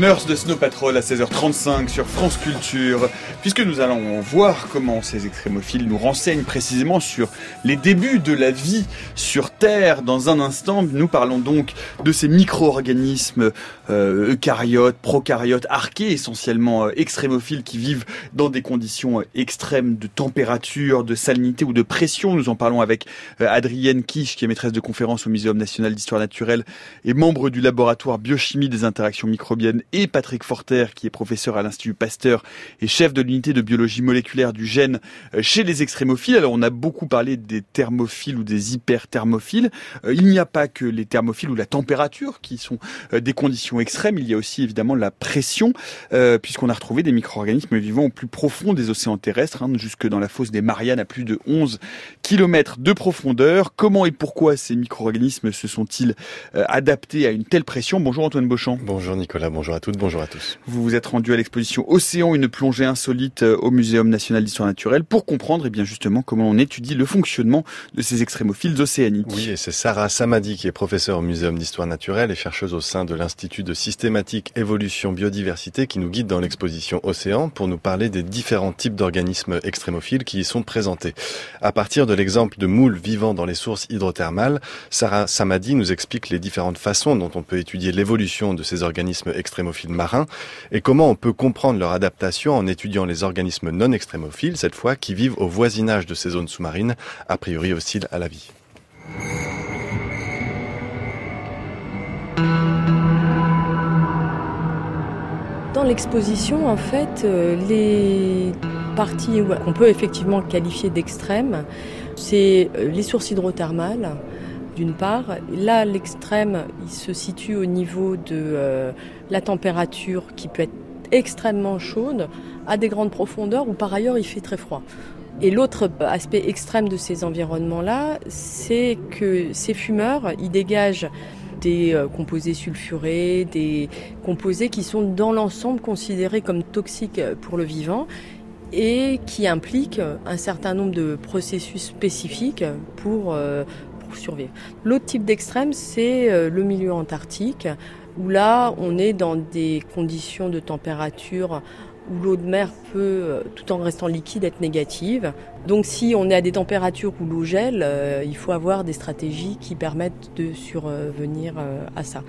Nurse de Snow Patrol à 16h35 sur France Culture, puisque nous allons voir comment ces extrémophiles nous renseignent précisément sur les débuts de la vie sur Terre. Dans un instant, nous parlons donc de ces micro-organismes euh, eucaryotes, procaryotes, archés, essentiellement euh, extrémophiles qui vivent dans des conditions euh, extrêmes de température, de salinité ou de pression. Nous en parlons avec euh, Adrienne Kish, qui est maîtresse de conférence au Muséum national d'histoire naturelle et membre du laboratoire biochimie des interactions microbiennes et Patrick Forter, qui est professeur à l'Institut Pasteur et chef de l'unité de biologie moléculaire du gène euh, chez les extrémophiles. Alors on a beaucoup parlé des thermophiles ou des hyperthermophiles. Euh, il n'y a pas que les thermophiles ou la température qui sont euh, des conditions extrêmes, il y a aussi évidemment la pression, puisqu'on a retrouvé des micro-organismes vivant au plus profond des océans terrestres, hein, jusque dans la fosse des Mariannes à plus de 11 km de profondeur. Comment et pourquoi ces micro-organismes se sont-ils adaptés à une telle pression? Bonjour Antoine Beauchamp. Bonjour Nicolas, bonjour à toutes, bonjour à tous. Vous vous êtes rendu à l'exposition Océan, une plongée insolite euh, au Muséum national d'histoire naturelle pour comprendre et eh bien justement comment on étudie le fonctionnement de ces extrémophiles océaniques. Oui, et c'est Sarah Samadi qui est professeure au Muséum d'histoire naturelle et chercheuse au sein de l'Institut de systématique évolution biodiversité qui nous guide dans l'exposition Océan pour nous parler des différents types d'organismes extrémophiles qui y sont présentés. À partir de l'exemple de moules vivant dans les sources hydrothermales, Sarah Samadi nous explique les différentes façons dont on peut étudier l'évolution de ces organismes extrémophiles marins et comment on peut comprendre leur adaptation en étudiant les organismes non extrémophiles, cette fois, qui vivent au voisinage de ces zones sous-marines, a priori hostiles à la vie. Dans l'exposition, en fait, euh, les parties qu'on peut effectivement qualifier d'extrêmes, c'est euh, les sources hydrothermales, d'une part. Là, l'extrême, il se situe au niveau de euh, la température qui peut être extrêmement chaude à des grandes profondeurs où par ailleurs il fait très froid. Et l'autre aspect extrême de ces environnements-là, c'est que ces fumeurs, ils dégagent des euh, composés sulfurés, des composés qui sont dans l'ensemble considérés comme toxiques pour le vivant et qui impliquent un certain nombre de processus spécifiques pour survivre. L'autre type d'extrême, c'est euh, le milieu antarctique, où là, on est dans des conditions de température où l'eau de mer peut, euh, tout en restant liquide, être négative. Donc si on est à des températures où l'eau gèle, euh, il faut avoir des stratégies qui permettent de survenir à ça.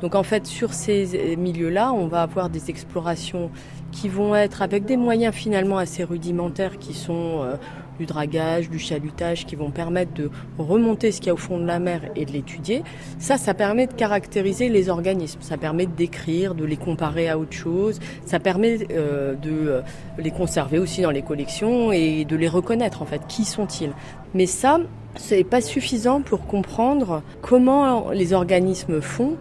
Donc en fait, sur ces milieux-là, on va avoir des explorations qui vont être avec des moyens finalement assez rudimentaires qui sont du dragage, du chalutage qui vont permettre de remonter ce qu'il y a au fond de la mer et de l'étudier. Ça, ça permet de caractériser les organismes, ça permet de décrire, de les comparer à autre chose, ça permet euh, de euh, les conserver aussi dans les collections et de les reconnaître en fait. Qui sont-ils? Mais ça, c'est pas suffisant pour comprendre comment les organismes font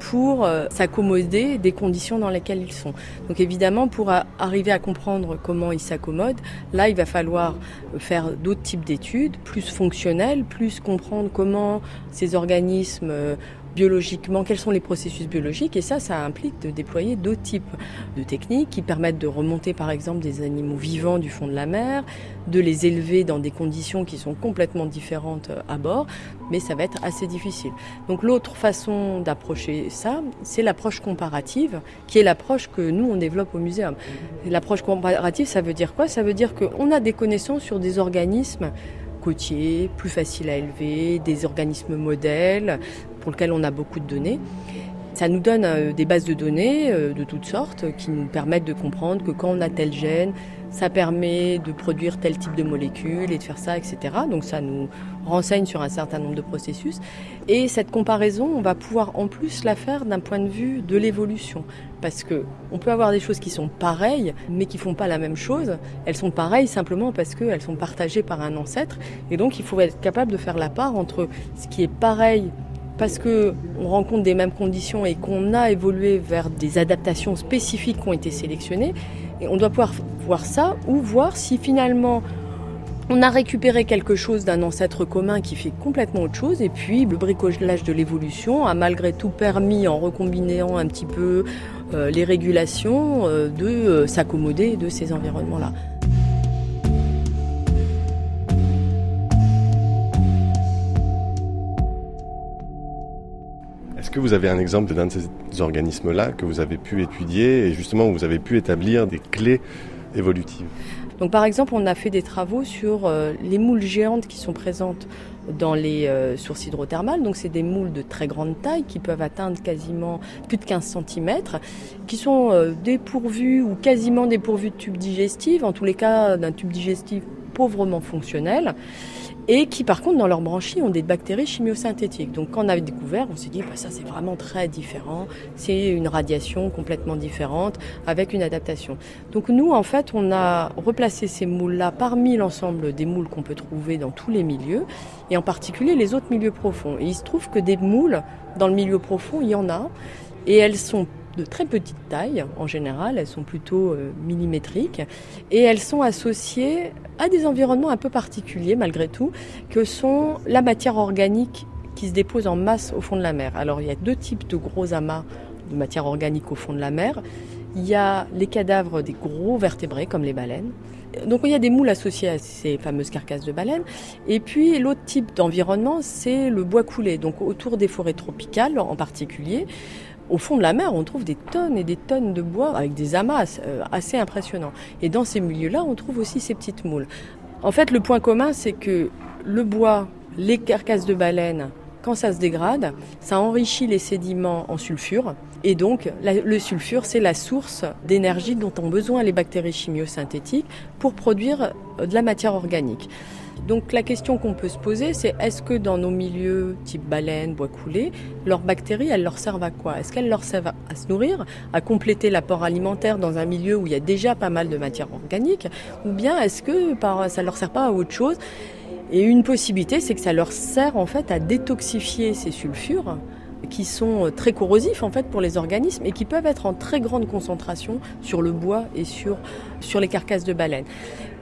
pour euh, s'accommoder des conditions dans lesquelles ils sont. Donc évidemment, pour arriver à comprendre comment ils s'accommodent, là, il va falloir faire d'autres types d'études, plus fonctionnelles, plus comprendre comment ces organismes euh, biologiquement, quels sont les processus biologiques, et ça, ça implique de déployer d'autres types de techniques qui permettent de remonter par exemple des animaux vivants du fond de la mer, de les élever dans des conditions qui sont complètement différentes euh, à bord, mais ça va être assez difficile. Donc l'autre façon d'approcher ça, c'est l'approche comparative, qui est l'approche que nous, on développe au muséum. L'approche comparative, ça veut dire quoi? Ça veut dire qu'on a des connaissances sur des organismes côtiers, plus faciles à élever, des organismes modèles, pour lequel on a beaucoup de données. Ça nous donne euh, des bases de données euh, de toutes sortes qui nous permettent de comprendre que quand on a tel gène, ça permet de produire tel type de molécules et de faire ça, etc. Donc ça nous renseigne sur un certain nombre de processus. Et cette comparaison, on va pouvoir en plus la faire d'un point de vue de l'évolution. Parce que on peut avoir des choses qui sont pareilles, mais qui font pas la même chose. Elles sont pareilles simplement parce qu'elles sont partagées par un ancêtre. Et donc il faut être capable de faire la part entre ce qui est pareil parce qu'on rencontre des mêmes conditions et qu'on a évolué vers des adaptations spécifiques qui ont été sélectionnées. Et on doit pouvoir voir ça ou voir si finalement on a récupéré quelque chose d'un ancêtre commun qui fait complètement autre chose et puis le bricolage de l'évolution a malgré tout permis, en recombinant un petit peu euh, les régulations, euh, de euh, s'accommoder de ces environnements-là. Est-ce que vous avez un exemple d'un de ces organismes-là que vous avez pu étudier et justement où vous avez pu établir des clés évolutives donc par exemple, on a fait des travaux sur euh, les moules géantes qui sont présentes dans les euh, sources hydrothermales. Donc c'est des moules de très grande taille qui peuvent atteindre quasiment plus de 15 cm, qui sont euh, dépourvus ou quasiment dépourvus de tubes digestifs, en tous les cas d'un tube digestif pauvrement fonctionnel et qui par contre dans leurs branchies ont des bactéries chimiosynthétiques. Donc quand on a découvert, on s'est dit bah, ça c'est vraiment très différent, c'est une radiation complètement différente avec une adaptation. Donc nous en fait on a replacé ces moules-là parmi l'ensemble des moules qu'on peut trouver dans tous les milieux et en particulier les autres milieux profonds. Et il se trouve que des moules dans le milieu profond il y en a et elles sont de très petite taille en général, elles sont plutôt euh, millimétriques et elles sont associées à des environnements un peu particuliers malgré tout, que sont la matière organique qui se dépose en masse au fond de la mer. Alors il y a deux types de gros amas de matière organique au fond de la mer. Il y a les cadavres des gros vertébrés comme les baleines. Donc il y a des moules associés à ces fameuses carcasses de baleines. Et puis l'autre type d'environnement, c'est le bois coulé, donc autour des forêts tropicales en particulier au fond de la mer, on trouve des tonnes et des tonnes de bois avec des amas euh, assez impressionnants. Et dans ces milieux-là, on trouve aussi ces petites moules. En fait, le point commun, c'est que le bois, les carcasses de baleines, quand ça se dégrade, ça enrichit les sédiments en sulfure. Et donc, le sulfure, c'est la source d'énergie dont ont besoin les bactéries chimiosynthétiques pour produire euh, de la matière organique. Donc la question qu'on peut se poser, c'est est-ce que dans nos milieux type baleine, bois coulé, leurs bactéries, elles leur servent à quoi? Est-ce qu'elles leur servent à se nourrir, à compléter l'apport alimentaire dans un milieu où il y a déjà pas mal de matière organique? Ou bien est-ce que ça leur sert pas à autre chose? Et une possibilité, c'est que ça leur sert en fait à détoxifier ces sulfures qui sont très corrosifs en fait pour les organismes et qui peuvent être en très grande concentration sur le bois et sur, sur les carcasses de baleines.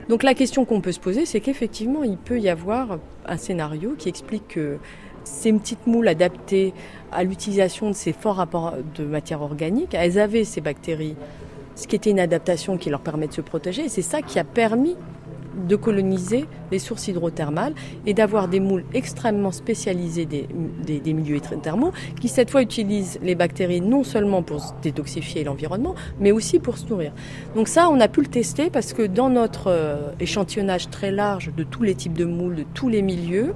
Donc la question qu'on peut se poser, c'est qu'effectivement, il peut y avoir un scénario qui explique que ces petites moules adaptées à l'utilisation de ces forts rapports de matière organique, elles avaient ces bactéries, ce qui était une adaptation qui leur permet de se protéger. Et c'est ça qui a permis de coloniser les sources hydrothermales et d'avoir des moules extrêmement spécialisés des, des, milieux hydrothermaux qui cette fois utilisent les bactéries non seulement pour détoxifier l'environnement mais aussi pour se nourrir. Donc ça on a pu le tester parce que dans notre euh, échantillonnage très large de tous les types de moules, de tous les milieux,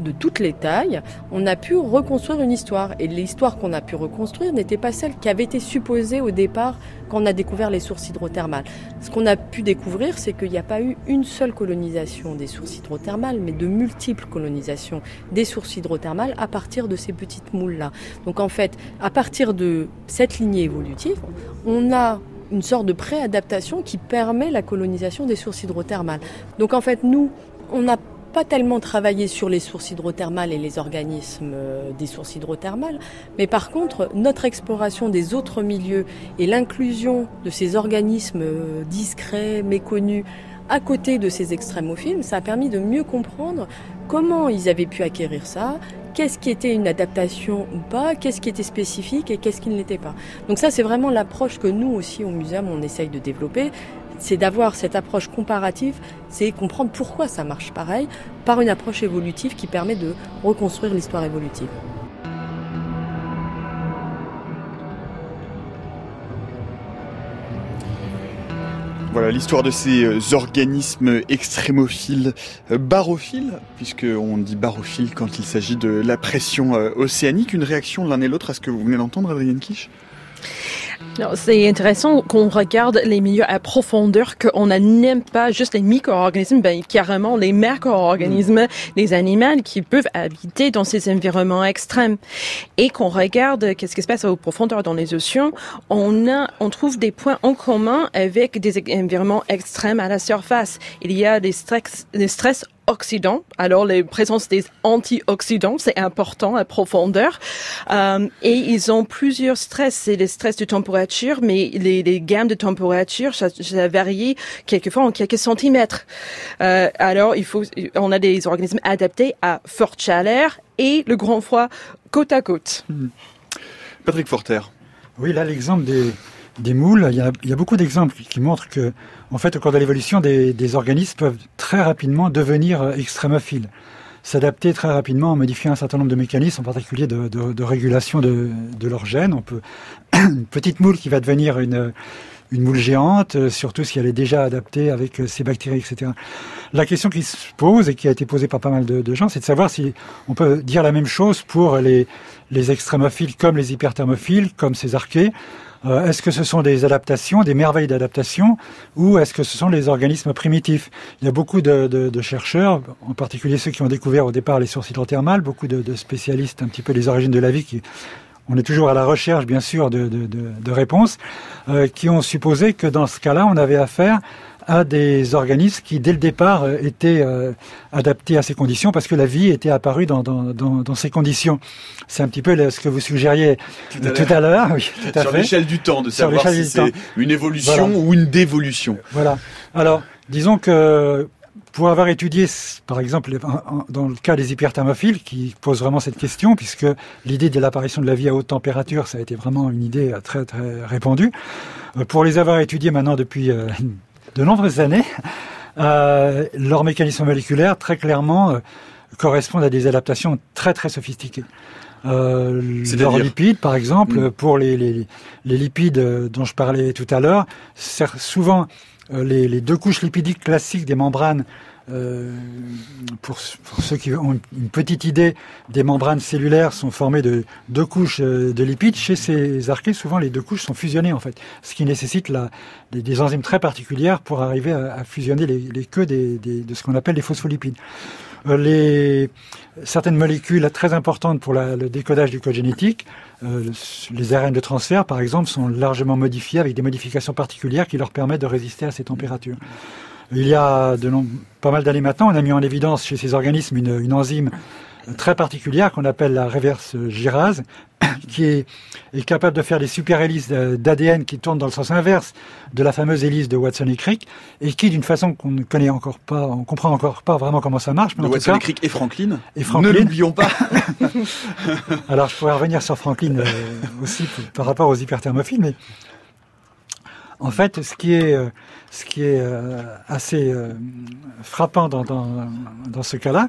de toutes les tailles, on a pu reconstruire une histoire et l'histoire qu'on a pu reconstruire n'était pas celle qui avait été supposée au départ quand on a découvert les sources hydrothermales. Ce qu'on a pu découvrir c'est qu'il n'y a pas eu une seule colonisation des sources hydrothermales, mais de multiples colonisations des sources hydrothermales à partir de ces petites moules-là. Donc en fait, à partir de cette lignée évolutive, on a une sorte de préadaptation qui permet la colonisation des sources hydrothermales. Donc en fait, nous, on n'a pas tellement travaillé sur les sources hydrothermales et les organismes euh, des sources hydrothermales, mais par contre, notre exploration des autres milieux et l'inclusion de ces organismes euh, discrets, méconnus, à côté de ces extrémophiles, ça a permis de mieux comprendre comment ils avaient pu acquérir ça, qu'est-ce qui était une adaptation ou pas, qu'est-ce qui était spécifique et qu'est-ce qui ne l'était pas. Donc ça, c'est vraiment l'approche que nous aussi au muséum, on essaye de développer. C'est d'avoir cette approche comparative, c'est comprendre pourquoi ça marche pareil par une approche évolutive qui permet de reconstruire l'histoire évolutive. Voilà l'histoire de ces euh, organismes extrémophiles, euh, barophiles, puisqu'on dit barophiles quand il s'agit de la pression euh, océanique. Une réaction l'un et l'autre à ce que vous venez d'entendre, Adrienne Quiche c'est intéressant qu'on regarde les milieux à profondeur, qu'on n'aime pas juste les micro-organismes, ben, carrément les macro-organismes, les animaux qui peuvent habiter dans ces environnements extrêmes. Et qu'on regarde qu'est-ce qui se passe à profondeur dans les océans, on a, on trouve des points en commun avec des environnements extrêmes à la surface. Il y a des stress, des stress oxydants. Alors, la présence des antioxydants, c'est important à profondeur. Euh, et ils ont plusieurs stress. C'est les stress de température, mais les, les gammes de température, ça, ça, varie quelquefois en quelques centimètres. Euh, alors, il faut, on a des organismes adaptés à forte chaleur et le grand froid côte à côte. Mmh. Patrick Forter. Oui, là, l'exemple des, des moules, il y a, il y a beaucoup d'exemples qui montrent que en fait, au cours de l'évolution, des, organismes peuvent très rapidement devenir euh, extrémophiles. S'adapter très rapidement en modifiant un certain nombre de mécanismes, en particulier de, régulation de, leurs gènes. On peut une petite moule qui va devenir une une moule géante, euh, surtout si elle est déjà adaptée avec ces bactéries, etc. La question qui se pose et qui a été posée par pas mal de, de gens, c'est de savoir si on peut dire la même chose pour les, les extrémophiles comme les hyperthermophiles, comme ces archées. Euh, est-ce que ce sont des adaptations, des merveilles d'adaptation, ou est-ce que ce sont les organismes primitifs? Il y a beaucoup de, de, de, chercheurs, en particulier ceux qui ont découvert au départ les sources hydrothermales, beaucoup de, de spécialistes un petit peu des origines de la vie qui on est toujours à la recherche, bien sûr, de, de, de réponses, euh, qui ont supposé que dans ce cas-là, on avait affaire à des organismes qui, dès le départ, euh, étaient euh, adaptés à ces conditions parce que la vie était apparue dans, dans, dans, dans ces conditions. C'est un petit peu ce que vous suggériez tout à l'heure. Oui, Sur l'échelle du temps, de savoir si c'est une évolution voilà. ou une dévolution. Voilà. Alors, disons que pour avoir étudié, par exemple, dans le cas des hyperthermophiles, qui pose vraiment cette question, puisque l'idée de l'apparition de la vie à haute température, ça a été vraiment une idée euh, très très répandue. Pour les avoir étudiés maintenant depuis de nombreuses années, euh, leurs mécanismes moléculaires, très clairement, euh, correspondent à des adaptations très très sophistiquées. Euh, leurs lipides, par exemple, mmh. pour les, les, les, lipides dont je parlais tout à l'heure, souvent euh, les, les, deux couches lipidiques classiques des membranes euh, pour, ceux qui ont une petite idée, des membranes cellulaires sont formées de deux couches euh, de lipides. Chez ces archées, souvent les deux couches sont fusionnées en fait, ce qui nécessite des, enzymes très particulières pour arriver à, fusionner les, queues de ce qu'on appelle les phospholipides. Euh, les, certaines molécules très importantes pour le décodage du code génétique, les ARN de transfert par exemple, sont largement modifiés avec des modifications particulières qui leur permettent de résister à ces températures. Il y a de long, pas mal d'années maintenant, on a mis en évidence chez ces organismes une, une enzyme très particulière qu'on appelle la reverse gyrase, qui est, est, capable de faire des super hélices d'ADN qui tournent dans le sens inverse de la fameuse hélice de Watson et Crick, et qui, d'une façon qu'on ne connaît encore pas, on comprend encore pas vraiment comment ça marche. Mais de Watson cas, et Crick et Franklin. Et Franklin. Ne l'oublions pas. Alors, je pourrais revenir sur Franklin euh, aussi par rapport aux hyperthermophiles, mais en fait, ce qui est, euh, ce qui est euh, assez euh, frappant dans, dans, dans ce cas-là,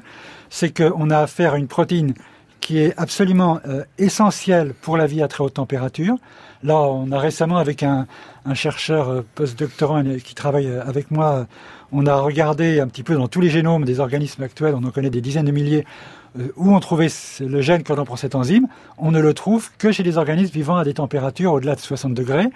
c'est qu'on a affaire à une protéine qui est absolument essentielle pour la vie à très haute température. Là, on a récemment, avec un, un chercheur postdoctorant qui travaille avec moi, on a regardé un petit peu dans tous les génomes des organismes actuels, on en connaît des dizaines de milliers, où on trouvait le gène codant pour cette enzyme. On ne le trouve que chez les organismes vivant à des températures au-delà de 60 degrés.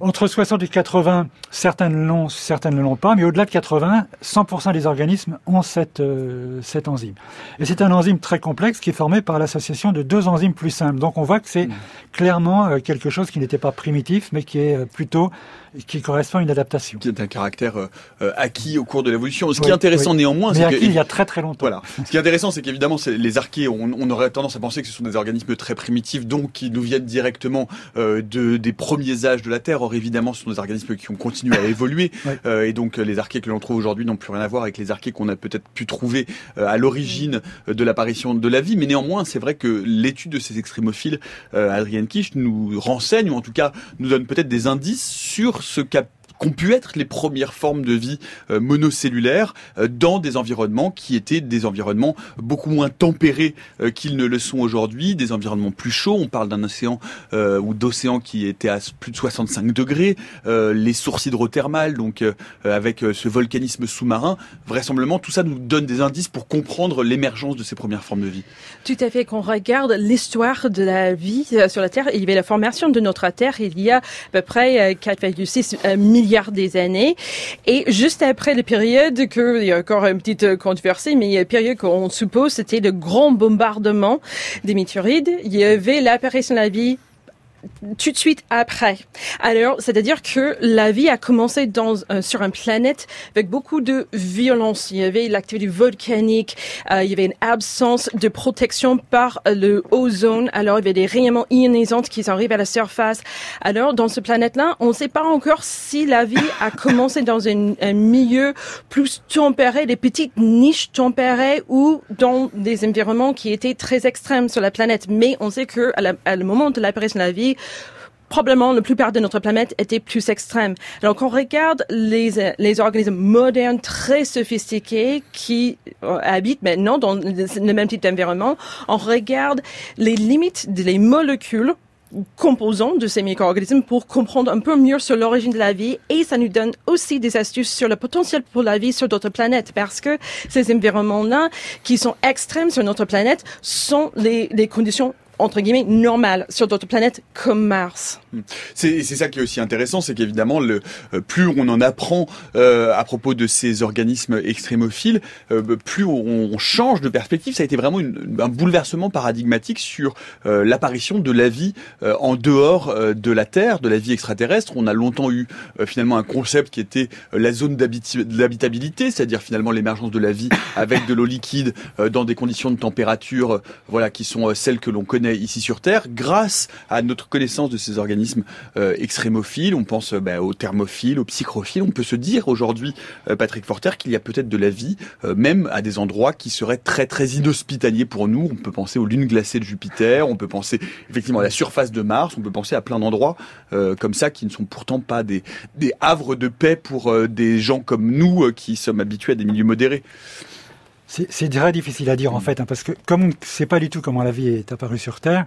Entre 60 et 80, certaines l'ont, certaines ne l'ont pas, mais au-delà de 80, 100% des organismes ont cette, euh, cette enzyme. Et c'est un enzyme très complexe qui est formé par l'association de deux enzymes plus simples. Donc on voit que c'est mmh. clairement euh, quelque chose qui n'était pas primitif, mais qui est euh, plutôt qui correspond à une adaptation. Qui est un caractère euh, acquis au cours de l'évolution. Ce oui, qui est intéressant oui. néanmoins, c'est qu'il y a très très longtemps. Voilà. Ce qui est intéressant, c'est qu'évidemment, les archées, on, on, aurait tendance à penser que ce sont des organismes très primitifs, donc qui nous viennent directement euh, de, des premiers âges de la Terre. Or, évidemment, ce sont des organismes qui ont continué à évoluer, oui. euh, et donc les archées que l'on trouve aujourd'hui n'ont plus rien à voir avec les archées qu'on a peut-être pu trouver euh, à l'origine de l'apparition de la vie. Mais néanmoins, c'est vrai que l'étude de ces extrémophiles, euh, Adrienne Kish, nous renseigne, ou en tout cas nous donne peut-être des indices sur ce qu'a qu'ont pu être les premières formes de vie euh, monocellulaires euh, dans des environnements qui étaient des environnements beaucoup moins tempérés euh, qu'ils ne le sont aujourd'hui, des environnements plus chauds. On parle d'un océan euh, ou d'océan qui était à plus de 65 degrés, euh, les sources hydrothermales, donc avec ce volcanisme sous-marin. Vraisemblablement, tout ça nous donne des indices pour comprendre l'émergence de ces premières formes de vie. Tout à fait. Quand regarde l'histoire de la vie sur la Terre, il y avait la formation de notre Terre il y a à peu près 4,6 milliards des années. Et juste après la période que, il y a encore une petite controversée, mais il y a une période qu'on suppose c'était le grand bombardement des météorites. Il y avait l'apparition de la vie tout de suite après. Alors, c'est-à-dire que la vie a commencé dans, euh, sur une planète avec beaucoup de violence. Il y avait l'activité volcanique, euh, il y avait une absence de protection par le ozone. Alors, il y avait des rayonnements ionisantes qui arrivent à la surface. Alors, dans ce planète-là, on ne sait pas encore si la vie a commencé dans un, un, milieu plus tempéré, des petites niches tempérées ou dans des environnements qui étaient très extrêmes sur la planète. Mais on sait que à, la, à le moment de l'apparition de la vie, probablement la plupart de notre planète était plus extrême. Alors quand on regarde les, organismes modernes très sophistiqués qui euh, habitent maintenant dans le même type d'environnement, on regarde les limites des molécules composants de ces micro-organismes pour comprendre un peu mieux sur l'origine de la vie et ça nous donne aussi des astuces sur le potentiel pour la vie sur d'autres planètes parce que ces environnements-là qui sont extrêmes sur notre planète sont les, les conditions entre guillemets normales sur d'autres planètes comme Mars. Hmm. C'est ça qui est aussi intéressant, c'est qu'évidemment, euh, plus on en apprend euh, à propos de ces organismes extrémophiles, euh, plus on, change de perspective. Ça a été vraiment un bouleversement paradigmatique sur l'apparition de la vie en dehors de la Terre, de la vie extraterrestre. On a longtemps eu finalement un concept qui était la zone d'habitabilité, c'est-à-dire finalement l'émergence de la vie avec de l'eau liquide dans des conditions de température, voilà, qui sont celles que l'on connaît ici sur Terre, grâce à notre connaissance de ces organismes euh, extrémophiles, on pense euh, bah, aux thermophiles, aux psychrophiles. On peut se dire aujourd'hui, euh, Patrick Forter, qu'il y a peut-être de la vie, même à des endroits qui seraient très très inhospitaliers pour nous. On peut penser aux lunes glacées de Jupiter, on peut penser effectivement à la surface de Mars, on peut penser à plein d'endroits comme ça qui ne sont pourtant pas des, des havres de paix pour des gens comme nous qui sommes habitués à des milieux modérés. C'est très difficile à dire en fait, hein, parce que comme on ne sait pas du tout comment la vie est apparue sur Terre,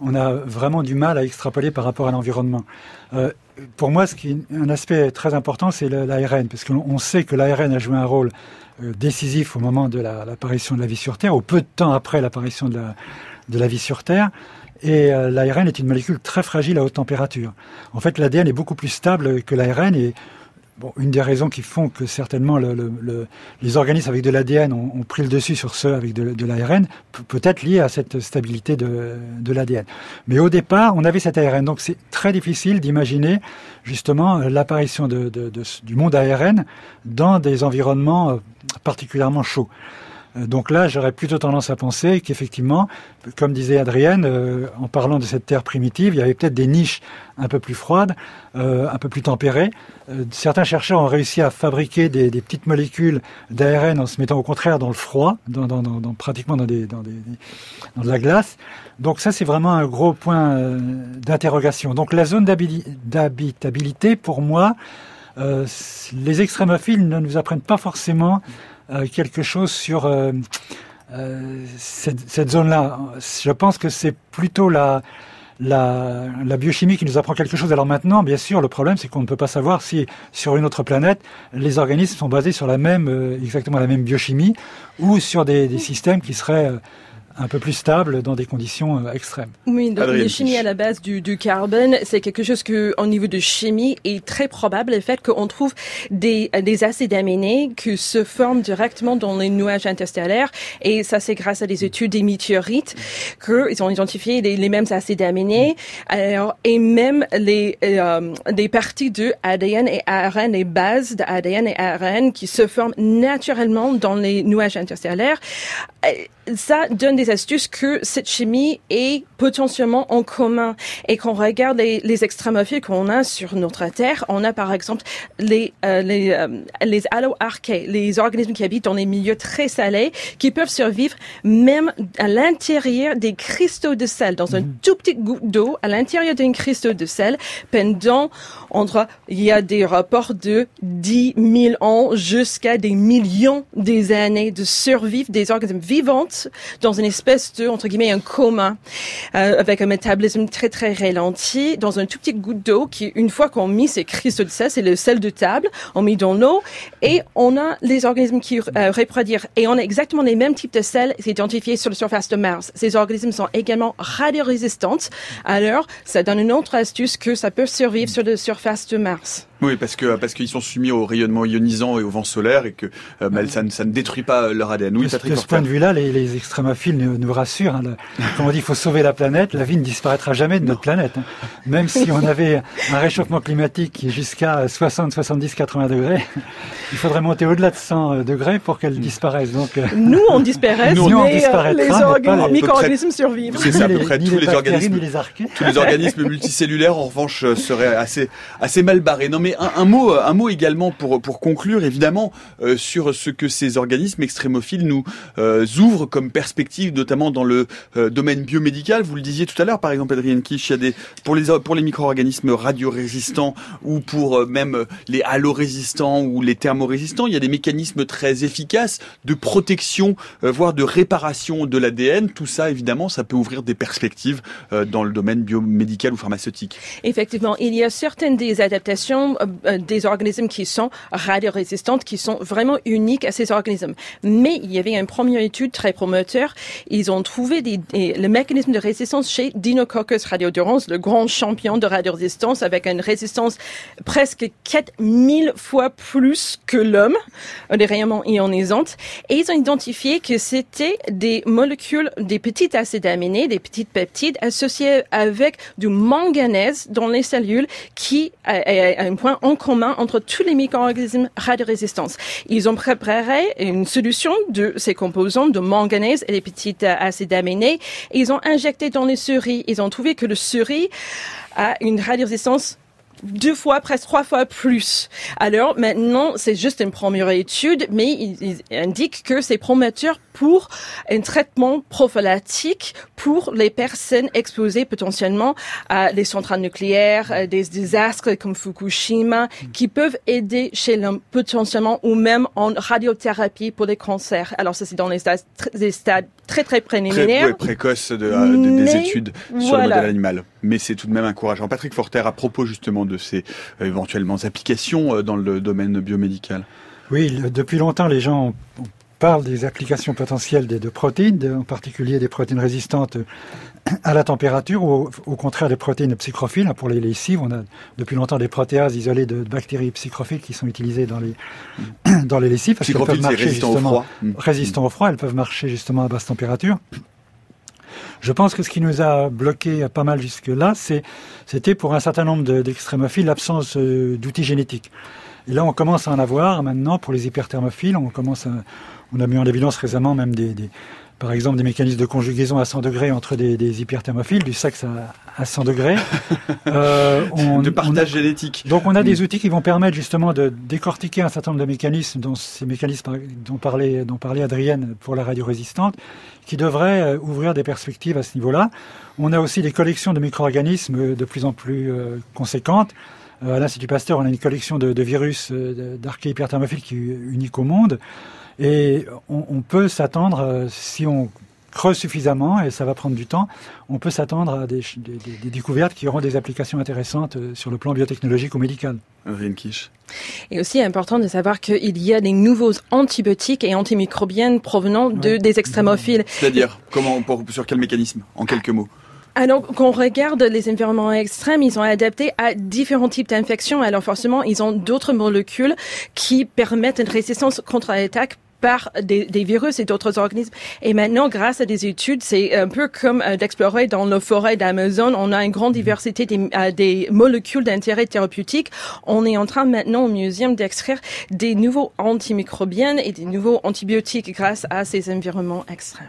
on a vraiment du mal à extrapoler par rapport à l'environnement. Euh, pour moi, ce qui est un aspect très important, c'est l'ARN, parce qu'on sait que l'ARN a joué un rôle euh, décisif au moment de l'apparition de la vie sur Terre, ou peu de temps après l'apparition de la, de la vie sur Terre. Et euh, l'ARN est une molécule très fragile à haute température. En fait, l'ADN est beaucoup plus stable que l'ARN et Bon, une des raisons qui font que certainement le, le, les organismes avec de l'ADN ont, pris le dessus sur ceux avec de, de l'ARN peut être lié à cette stabilité de, de l'ADN. Mais au départ, on avait cet ARN, donc c'est très difficile d'imaginer justement l'apparition de, du monde ARN dans des environnements euh, particulièrement chauds. Euh, donc là, j'aurais plutôt tendance à penser qu'effectivement, comme disait Adrienne, euh, en parlant de cette terre primitive, il y avait peut-être des niches un peu plus froides, euh, un peu plus tempérées. certains chercheurs ont réussi à fabriquer des, petites molécules d'ARN en se mettant au contraire dans le froid, dans, pratiquement dans, dans, de la glace. Donc ça, c'est vraiment un gros point d'interrogation. Donc la zone d'habitabilité, pour moi, les extrémophiles ne nous apprennent pas forcément quelque chose sur euh, euh, cette, cette zone-là. Je pense que c'est plutôt la, la, la, biochimie qui nous apprend quelque chose. Alors maintenant, bien sûr, le problème, c'est qu'on ne peut pas savoir si sur une autre planète, les organismes sont basés sur la même, exactement la même biochimie, ou sur des, des systèmes qui seraient un peu plus stable dans des conditions euh, extrêmes. Oui, donc la chimie à la base du, du carbone, c'est quelque chose que, au niveau de chimie, est très probable le fait qu'on trouve des, des acides aminés qui se forment directement dans les nuages interstellaires. Et ça, c'est grâce à des études des météorites qu'ils ont identifié les, les, mêmes acides aminés. Alors, et même les, euh, des parties de ADN et ARN, les bases d'ADN et ARN qui se forment naturellement dans les nuages interstellaires ça donne des astuces que cette chimie est potentiellement en commun. Et quand on regarde les, les extrémophiles qu'on a sur notre Terre, on a par exemple les euh, les, euh, les alloarchae, les organismes qui habitent dans les milieux très salés, qui peuvent survivre même à l'intérieur des cristaux de sel, dans un mhm. tout petit goutte d'eau, à l'intérieur d'un cristaux de sel, pendant, entre, il y a des rapports de 10 000 ans jusqu'à des millions des années de survivre des organismes vivants dans une espèce de, entre guillemets, un coma, euh, avec un métabolisme très, très ralenti, dans un tout petit goutte d'eau qui, une fois qu'on met ces cristaux de sel, c'est le sel de table, on met dans l'eau et on a les organismes qui euh. Et on a exactement les mêmes types de sels identifiés sur la surface de Mars. Ces organismes sont également radiorésistants. Alors, ça donne une autre astuce que ça peut survivre sur la surface de Mars. Oui, parce que parce qu'ils sont soumis au rayonnement ionisant et au vent solaire et que euh, bah, ça, ça, ne détruit pas leur ADN. Oui, de, de ce point de vue-là, les, les extrémophiles nous, nous rassurent. Hein, comme on dit, il faut sauver la planète. La vie ne disparaîtra jamais de notre planète. Hein. Même si on avait un réchauffement climatique qui est jusqu'à 60, 70, 80 degrés, il faudrait monter au-delà de 100 euh, degrés pour qu'elle disparaisse. Donc euh, nous, on disparaît, nous, on mais les micro-organismes survivent. C'est ça, à peu près tous les, organismes, les tous les organismes multicelluaires, en revanche, seraient assez assez mal barrés. Non, mais mais un, mot, un mot également pour pour conclure, évidemment, euh, sur ce que ces organismes extrémophiles nous euh, ouvrent comme perspective, notamment dans le euh, domaine biomédical. Vous le disiez tout à l'heure, par exemple, Adrien Kish, il y a des pour les pour les micro-organismes radiorésistants ou pour même les halorésistants ou les thermorésistants, il y a des mécanismes très efficaces de protection, voire de réparation de l'ADN. Tout ça, évidemment, ça peut ouvrir des perspectives dans le domaine biomédical ou pharmaceutique. Effectivement, il y a certaines des adaptations euh, euh, des organismes qui sont radiorésistantes, qui sont vraiment uniques à ces organismes. Mais il y avait une première étude très promoteur. Ils ont trouvé des, le mécanisme de résistance chez Dinococcus radiodurans, le grand champion de radiorésistance, avec une résistance presque 4000 fois plus que l'homme, des rayonnements ionisantes. Et ils ont identifié que c'était des molécules, des petites acides aminés, des petites peptides associées avec du manganèse dans les cellules qui a, un point en commun entre tous les micro-organismes radiorésistants. Ils ont préparé une solution de ces composants de manganèse et des petites acides aminés. Ils ont injecté dans les souris. Ils ont trouvé que le souris a une radiorésistance deux fois, presque trois fois plus. Alors maintenant, c'est juste une première étude, mais il, indique que c'est prometteur pour un traitement prophylactique pour les personnes exposées potentiellement à des centrales nucléaires, des désastres comme Fukushima, qui peuvent aider chez l'homme potentiellement ou même en radiothérapie pour les cancers. Alors ça, c'est dans les stades, des stades très très préliminaires. Précoces de, des études sur le modèle animal. Mais c'est tout de même encourageant. Patrick Forter, à propos justement de ces euh, éventuellement applications euh, dans le domaine biomédical. Oui, depuis longtemps, les gens parlent des applications potentielles des, de protéines, en particulier des protéines résistantes à la température ou au, contraire des protéines psychrophiles. Pour les lessives, on a depuis longtemps des protéases isolées de, bactéries psychrophiles qui sont utilisées dans les, dans les lessives. Parce peuvent marcher au froid. Résistant au froid, elles peuvent marcher justement à basse température. Je pense que ce qui nous a bloqué pas mal jusque-là, c'était pour un certain nombre d'extrémophiles l'absence euh, d'outils génétiques. Et là, on commence à en avoir maintenant pour les hyperthermophiles. On commence on a mis en évidence récemment même des, par exemple des mécanismes de conjugaison à 100 degrés entre des, hyperthermophiles, du sexe à, 100 degrés. Euh, on, de partage génétique. Donc on a des outils qui vont permettre justement de décortiquer un certain nombre de mécanismes, dont ces mécanismes dont parlait, dont parlait Adrienne pour la radio-résistante, qui devraient euh, ouvrir des perspectives à ce niveau-là. On a aussi des collections de micro-organismes de plus en plus euh, conséquentes. à l'Institut Pasteur, on a une collection de, de virus d'archéhyperthermophiles qui est unique au monde. Et on, peut s'attendre, euh, si on creuse suffisamment, et ça va prendre du temps, on peut s'attendre à des, découvertes qui auront des applications intéressantes euh, sur le plan biotechnologique ou médical. Et aussi important de savoir qu'il y a des nouveaux antibiotiques et antimicrobiennes provenant de, des extrémophiles. C'est-à-dire, comment, sur quel mécanisme, en quelques mots? Alors, quand on regarde les environnements extrêmes, ils sont adaptés à différents types d'infections. Alors, forcément, ils ont d'autres molécules qui permettent une résistance contre l'attaque par des, des, virus et d'autres organismes. Et maintenant, grâce à des études, c'est un peu comme euh, d'explorer dans nos forêts d'Amazon. On a une grande diversité des, euh, des molécules d'intérêt thérapeutique. On est en train maintenant au muséum d'extraire des nouveaux antimicrobiens et des nouveaux antibiotiques grâce à ces environnements extrêmes.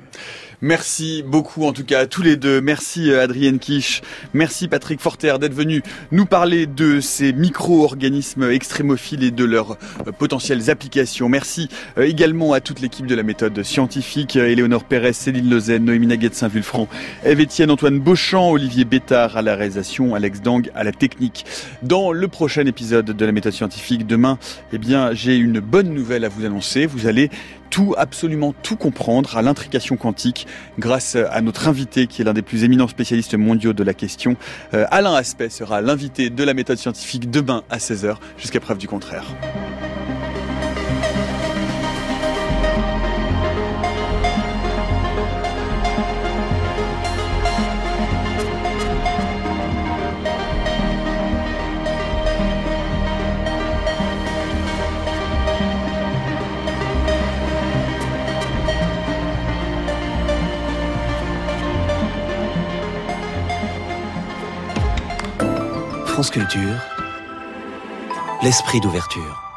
Merci beaucoup en tout cas à tous les deux. Merci euh, Adrienne Kish. Merci Patrick Forter d'être venu nous parler de ces micro-organismes extrémophiles et de leurs euh, potentielles applications. Merci euh, également à toute l'équipe de la méthode scientifique. Éléonore Pérez, Céline Lezen, Noémie Naguet de Saint-Vulfranc, Eve Etienne, Antoine Beauchamp, Olivier Bétard à la réalisation, Alex Dang à la technique. Dans le prochain épisode de la méthode scientifique, demain, eh bien, j'ai une bonne nouvelle à vous annoncer. Vous allez tout, absolument tout comprendre à l'intrication quantique grâce à notre invité qui est l'un des plus éminents spécialistes mondiaux de la question. Euh, Alain Aspect sera l'invité de la méthode scientifique demain à 16h jusqu'à preuve du contraire. L'esprit d'ouverture.